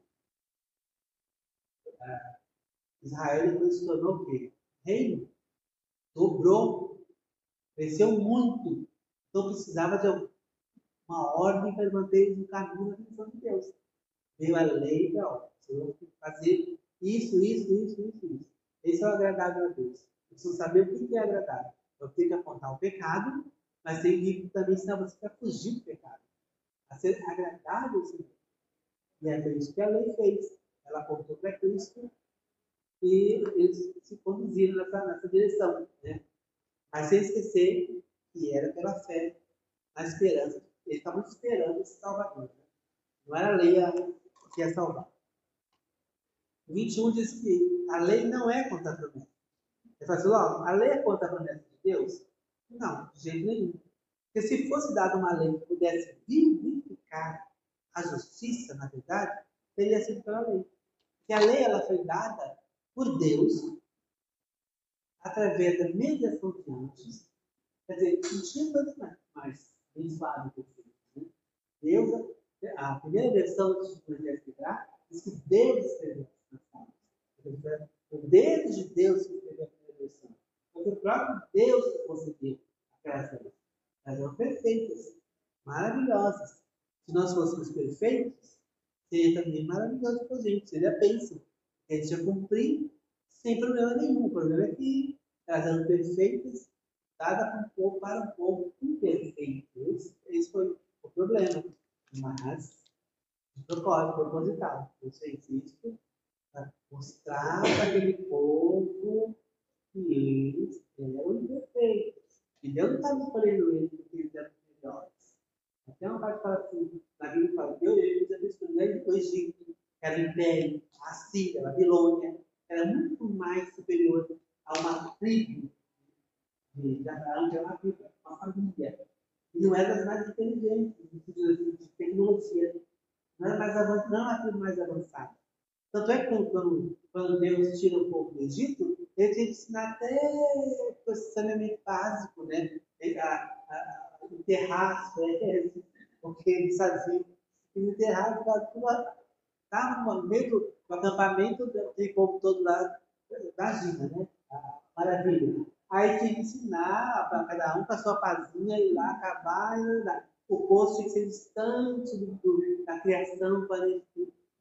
É, Israel depois se tornou o quê? Reino. Dobrou. Cresceu muito. Então precisava de uma ordem para manter eles no caminho da visão de Deus. Veio a lei para ó, você vai fazer isso, isso, isso, isso, isso. Esse é o agradável a Deus. Preciso saber o que é agradável. Eu tenho que apontar o pecado, mas tem que também ensinar você para fugir do pecado. A ser agradável Senhor. E é isso que a lei fez. Ela apontou para Cristo e eles se conduziram nessa, nessa direção. Né? Mas sem esquecer que era pela fé, na esperança. Eles estavam esperando esse Salvador. Né? Não era a lei que ia salvar. O 21 diz que a lei não é contra a promessa. Ele fala assim, logo, a lei é contra a promessa de Deus? Não, de jeito nenhum. Porque se fosse dada uma lei que pudesse vivificar a justiça, na verdade, teria sido pela lei. Porque a lei ela foi dada por Deus através da mediação de anjos. Quer dizer, não tinha coisa mais, suave que né? Deus, a primeira versão do Evangelho diz que Deus escreveu o dedo de Deus que escreveu a primeira versão. Foi o próprio Deus que concedeu aquelas leis. Elas eram perfeitas, maravilhosas. Se nós fôssemos perfeitos, seria também maravilhoso para a gente, seria bênção. A gente ia cumprir sem problema nenhum. O problema é que elas eram perfeitas, dada para um povo, para um povo imperfeito. Esse, foi o problema. Mas, de propósito, proposital. Eu sei isso para mostrar para aquele povo que eles eram imperfeitos. E Deus não estava escolhendo eles porque eles eram melhores. Até uma parte fala assim, na Bíblia fala, Deus eles havia escolhido o Egito, era Império, a Síria, a Babilônia, era muito mais superior a uma tribo de Abraão, que é uma tribo, uma família. E não era das mais inteligentes, de tecnologia. Não era mais avançada, não era a tribo mais avançada. Tanto é que quando, quando Deus tira o povo do Egito, ele tinha que ensinar até saneamento básico, né? A, a enterrar as férias, porque eles faziam. Eles enterravam, estava no meio do, acampamento, tem povo todo lá, imagina, né? Maravilha. Aí tinha que ensinar para cada um com a sua pazinha, ir lá, acabar e lá. O poço tinha que ser distante do, do, da criação para ele.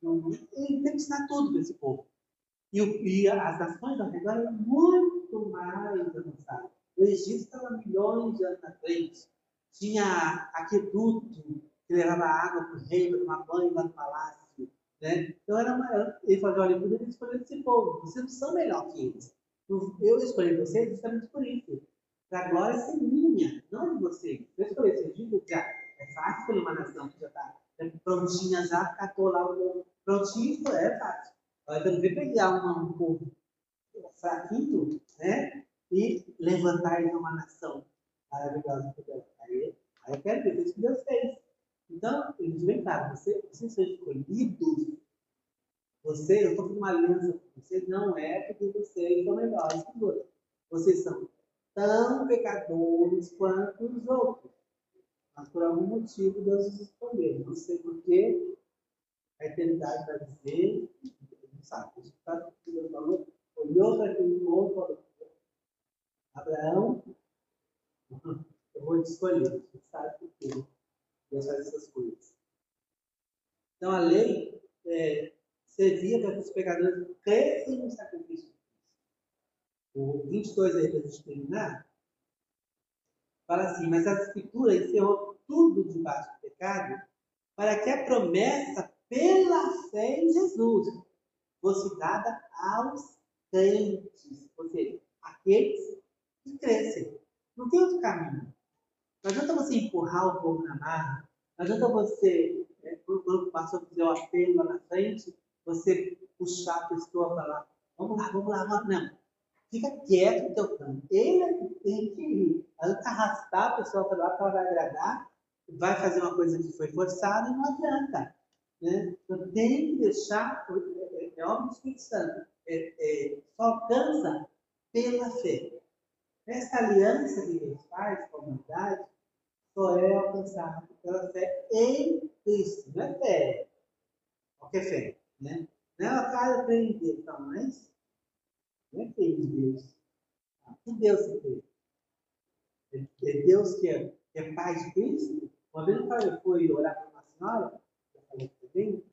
Ele tem que ensinar tudo para esse povo. E, e, as nações ao redor eram muito mais avançadas. O Egito estava milhões de anos na frente. Tinha aqueduto que levava água para o rei para tomar banho lá no palácio. Né? Então era uma, ele falou: olha, eu poderia escolher esse povo. Vocês não são melhor que eles. Eu escolhi vocês justamente por isso. Para a glória ser minha, não de vocês. Eu escolhi vocês, já é fácil escolher uma nação que já está prontinha, já catou lá o prontinho, é fácil. Agora, não vem pegar uma, um povo fraquinho, né? E levantar ele numa nação maravilhosa. Aí, aí eu quero ver, isso que Deus fez. Então, eles vem cá, você, vocês são escolhidos você, eu estou com uma aliança com vocês, não é porque vocês são melhores que os outros. Vocês são tão pecadores quanto os outros. Mas por algum motivo Deus os escolheu. Não sei porquê. A eternidade vai dizer, não sabe. Está Deus falou. Olhou para aquele povo e falou: Abraão, eu vou te escolher. Você sabe por quê. Deus faz essas coisas. Então a lei é, servia para que os pecadores crescem no sacrifício de Cristo. O 22 aí, para a gente terminar, fala assim: Mas a Escritura encerrou tudo debaixo do pecado, para que a promessa pela fé em Jesus fosse dada aos crentes, ou seja, aqueles que crescem. Não tem outro caminho. Não adianta você empurrar o povo na marra, não adianta você, é, quando o pastor fizer o apelo lá na frente, você puxar a pessoa para lá. Vamos lá, vamos lá, vamos. Não. Fica quieto no teu canto. Ele é que tem que ir. Adianta arrastar a pessoa para lá para ela agradar, vai fazer uma coisa que foi forçada e não adianta. Né? Então tem que deixar, é, é, é óbvio que Espírito Santo é, é, só alcança pela fé. Essa aliança que Deus com a humanidade só é alcançada pela fé em Cristo. Não é fé. Qualquer fé. Né? Não é uma cara Deus, tá? mas não é feio em Deus. Que Deus é feio? É Deus que é, que é Pai de Cristo? Uma vez eu fui orar para uma senhora, eu falei que bem,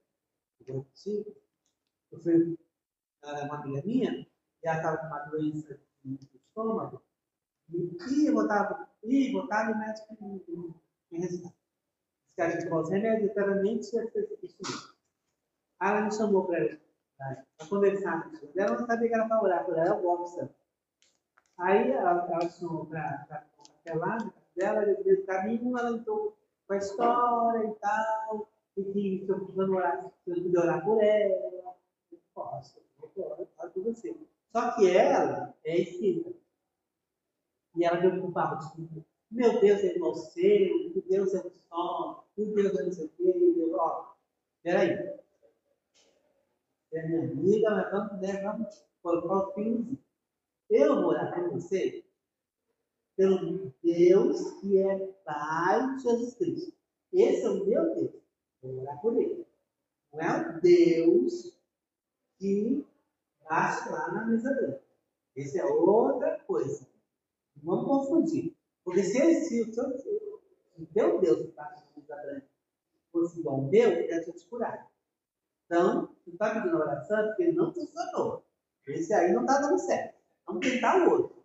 eu fui, eu fui uma amiga minha, e ela estava com uma doença de estômago, eu botava, e botava o médico em resultado. A gente tomar os remédios, eternamente ia ser isso mesmo. Aí ela me chamou para conversar com ela. Ela não sabia que era para orar por ela, eu gosto. Aí ela, ela chamou para casa dela, do caminho, ela entrou com a história e tal, e que eu precisando orar, eu orar por ela, eu posso, eu orar por você. Só que ela é espírita. E ela veio com o papo de meu Deus é você, meu Deus é o sol, meu Deus é não sei o quê, Deus, ó, peraí é minha amiga, mas vamos, né, vamos colocar o fim. Eu vou orar por você pelo Deus que é Pai de Jesus Cristo. Esse é o meu Deus. Vou orar por ele. Não é o Deus que bate lá na mesa dele. Esse é outra coisa. Não vamos confundir. Porque se esse, o seu, o teu Deus que na mesa branca fosse igual ao meu, ele ia te curar. Então, você está pedindo oração porque não funcionou. Esse aí não está dando certo. Vamos tentar o outro.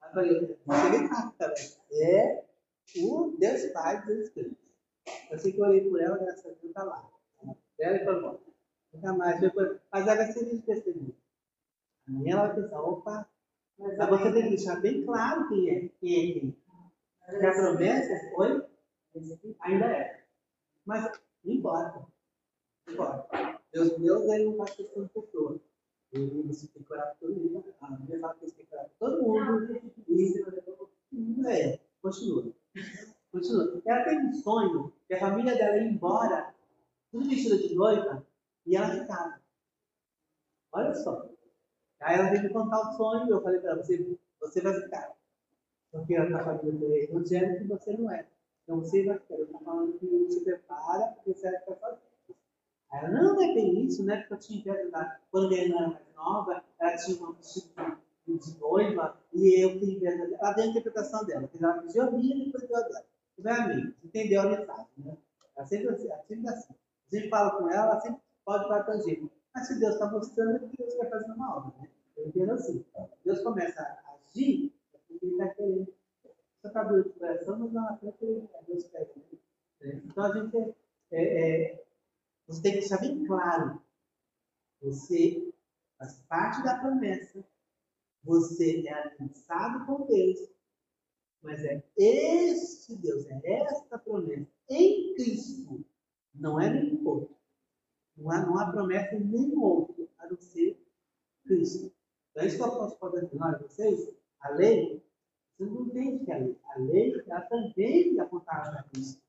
Aí eu falei, cheguei rápido É o Deus Pai, Deus Espírito. Eu sei que eu olhei por ela, graças a Deus, está lá. Ela foi embora. Nunca mais. Mas ela vai ser de testemunho. Aí ela vai pensar, opa, mas você tem que deixar bem claro quem é quem. É quem. Porque a promessa foi, ainda é. Mas não importa. Não importa. Deus, Deus ele não faz questão de pessoa. Ele você tem que orar por todo mundo. A Bíblia fala que tem que orar por todo mundo. E é, continua. Continua. Ela tem um sonho que a família dela ia embora, tudo vestida de noiva, e ela ficava. Olha só. Aí ela veio me contar o sonho, eu falei para ela, você, você vai ficar. Porque ela está dele, não dizendo que você não é. Então você vai ficar. Eu estou falando que se prepara, porque você vai ficar. Aí ela, não, não é bem isso, né? Porque eu tinha inveja da. Quando ela era mais nova, ela tinha um vestido de noiva, e eu tinha inveja dela. Ela deu a interpretação dela, que ela pediu a minha e depois deu a dela. Foi a mim, entendeu a mensagem, né? Ela sempre, sempre assim. A gente fala com ela, ela sempre pode para gente. Mas se Deus está mostrando, é que Deus vai fazer uma obra, né? Eu entendo assim. Deus começa a agir, é porque ele está querendo. Só está abrindo o coração, mas lá na frente Deus quer. Né? Então a gente é, é, é, você tem que deixar bem claro. Você faz parte da promessa. Você é aliançado com Deus. Mas é este Deus, é esta promessa em Cristo. Não é nenhum outro. Não há, não há promessa em nenhum outro a não ser Cristo. Então, é isso que eu posso falar para vocês. A lei, vocês não entendem que a lei. A lei, ela também apontava para Cristo.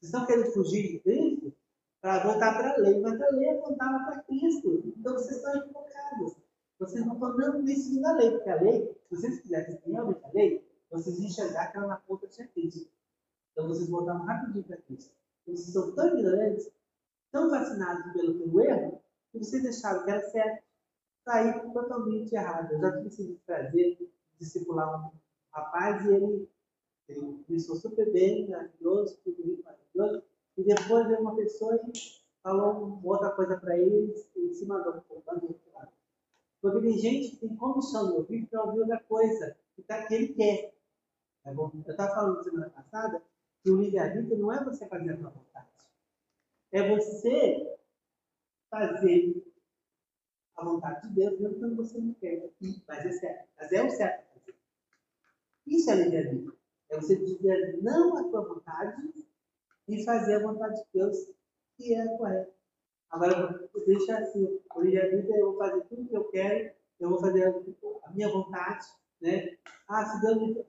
Vocês estão querendo fugir de Cristo para voltar para a lei, mas a lei apontava para Cristo. Então, vocês estão equivocados. Vocês não estão dando nem seguindo a lei, porque a lei, se vocês quisessem realmente a lei, vocês enxergar que ela na ponta tinha Cristo. Então, vocês voltavam rapidinho para Cristo. Vocês são tão ignorantes tão fascinados pelo teu erro que vocês acharam que era certo. Sair totalmente errado. Eu já tive esse prazer de discipular um rapaz e ele, ele começou super bem, maravilhoso, tudo muito maravilhoso. E depois veio uma pessoa e falou outra coisa para ele e se mandou outro lado. Porque tem gente que tem comissão no ouvido para ouvir outra coisa que, tá, que ele quer. Tá bom? Eu estava falando semana passada que o livre-arbítrio não é você fazer a sua vontade. É você fazer a vontade de Deus, mesmo quando você não quer. Mas é certo. Mas é o certo fazer. Isso é livre-arbítrio. É você dizer não à tua vontade e fazer a vontade de Deus, que é a correta. Agora, deixa assim, o livre-arbítrio é eu vou fazer tudo que eu quero, eu vou fazer a minha vontade, né? Ah, se Deus me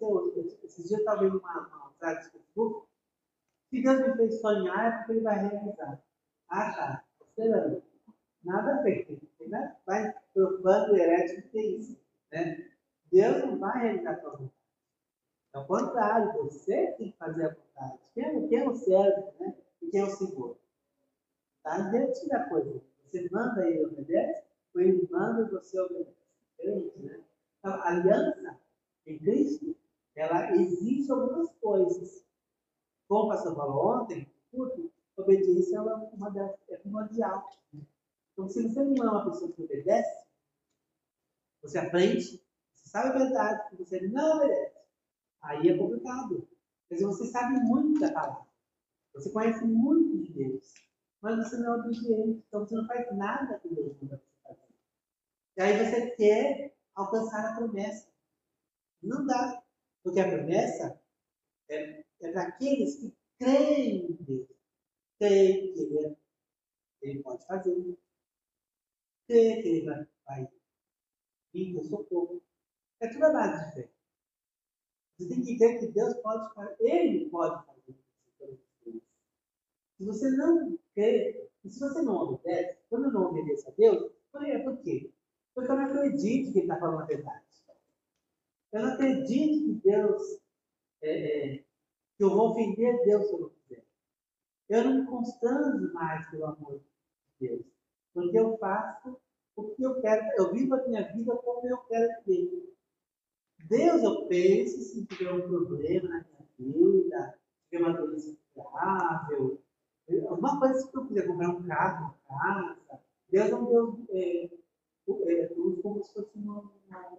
esses dias eu estava vendo uma, uma frase do Facebook, se Deus me fez sonhar, é porque Ele vai realizar. Ah, tá. Esperando. Nada a ver. Né? Vai preocupando o herético que é isso. Né? Deus não vai realizar a tua vontade. Ao contrário, você tem que fazer a vontade. Quem é, quem é o servo né? e quem é o Senhor? Está diante da coisa. Você manda e ele obedece, ou ele manda e você obedece. Diferente, né? Então, a aliança em Cristo, ela exige algumas coisas. Como o pastor falou ontem, curto, obediência é uma das, é primordial. Então, se você não é uma pessoa que obedece, você aprende, você sabe a verdade, e você não obedece. Aí é complicado. Quer dizer, você sabe muito da palavra. Você conhece muito de Deus. Mas você não é obediente. Então você não faz nada que Deus manda você fazer. E aí você quer alcançar a promessa. Não dá. Porque a promessa é é daqueles que creem em Deus. Creem que ele, é, ele pode fazer. Que ele vai, vai vir com socorro. É tudo a base de fé. Você tem que crer que Deus pode fazer. Ele pode fazer. Se você não crê, se você não obedece, quando eu não obedeço a Deus, por quê? Porque eu não acredito que ele está falando a verdade. Eu não acredito que Deus é, é, que eu vou ofender Deus se eu não fizer. Eu não me constranjo mais pelo amor de Deus, porque eu faço o que eu quero, eu vivo a minha vida como eu quero viver. Deus, eu penso se tiver um problema na minha vida, tiver uma doença grave, alguma coisa que eu quiser comprar um carro, uma casa, Deus é um Deus é, é, como se fosse uma, uma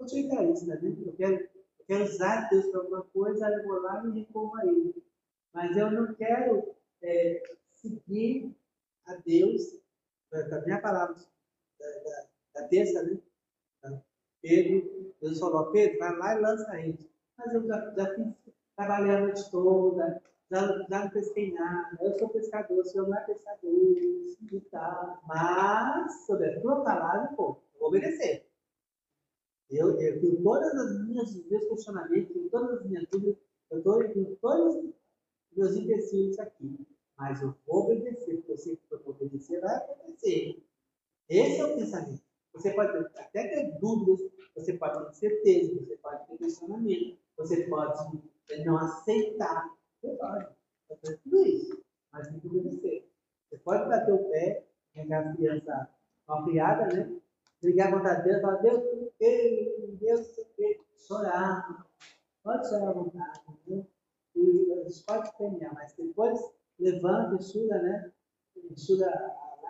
utilitarista, né? Eu quero, eu quero usar Deus para alguma coisa, eu vou lá e recorro a Ele. Mas eu não quero é, seguir a Deus, a minha palavra da, da, da terça, né? Pedro, Deus falou, Pedro, vai lá e lança ele. Mas eu já, já fiz, trabalhei a noite toda, já, já não pesquei nada, eu sou pescador, o senhor não é pescador, e tal. Mas, sobre a tua palavra, pô, eu vou obedecer. Eu, tenho todas as minhas, meus questionamentos, tenho todas as minhas dúvidas, eu tenho todos os meus empecilhos aqui. Mas eu vou obedecer, porque eu sei que eu vou obedecer, vai acontecer. Esse é o pensamento. Você pode até ter dúvidas, você pode ter certeza, você pode ter questionamento, você pode não aceitar. Você pode fazer tudo isso, mas tem que obedecer. Você pode bater o pé, pegar a criança mal criada, né? Ligar contra Deus, falar, Deus, quê? Deus, por quê? Chorar. Pode chorar à vontade, né? E gente pode terminar, mas depois levanta, enxuga, né? Enxuga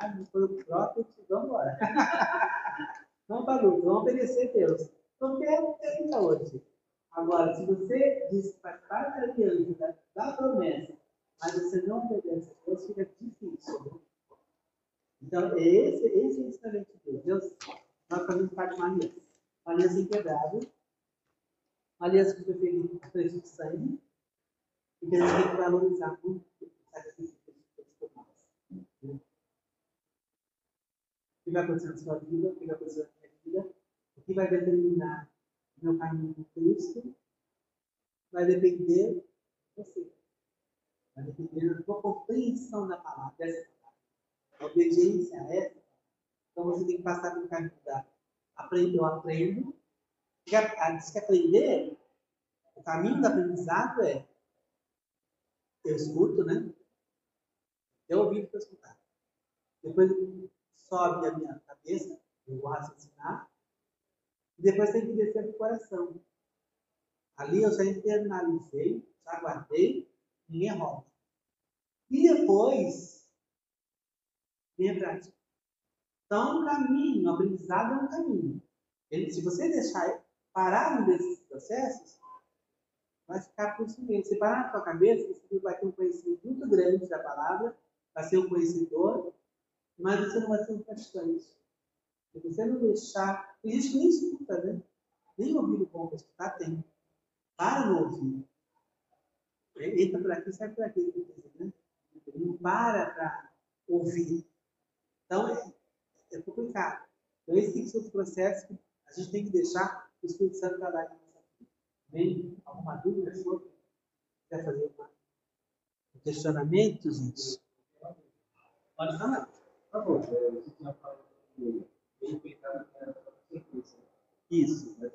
a foi o próprio vamos embora. vamos para a luta, vamos obedecer a Deus. Porque é o que ainda hoje. Agora, se você diz que faz parte da da, promessa, mas você não obedece a Deus, fica difícil. Né? Então, esse, esse é o ensinamento de Deus. Deus nós fazemos parte de. Uma aliança inquebrável. Uma aliança que foi feita com sangue. E que a gente tem que valorizar muito o que vai acontecer na sua vida? O que vai acontecer na minha vida? O que vai determinar meu caminho com Cristo? Vai depender de você. Vai depender da sua compreensão da palavra, dessa palavra. A obediência a essa então você tem que passar pelo caminho da aprender, eu aprendo. Diz que aprender, o caminho do aprendizado é eu escuto, né? Eu ouvi para escutar. Depois sobe a minha cabeça, eu vou raciocinar. E depois tem que descer para o coração. Ali eu já internalizei, já guardei, ninguém rouba. E depois vem a prática. Então, um caminho, o aprendizado é um caminho. Ele, se você deixar parado desses processos, vai ficar por isso mesmo. Se parar na sua cabeça, você vai ter um conhecimento muito grande da palavra, vai ser um conhecedor, mas você não vai ser um praticante. Se você não deixar. Tem gente que nem escuta, né? Nem ouvido bom para escutar tem. Para no ouvido. Entra por aqui, sai por aqui, né? Não para para ouvir. Então, é, é complicado. Então, esse tem que ser o processo que a gente tem que deixar o Espírito Santo trabalhar nossa vida. Vem alguma dúvida sobre? Quer fazer uma, um questionamento, gente? Pode falar. Por favor. Você tinha falado que bem cuidado era certeza. Isso. Mas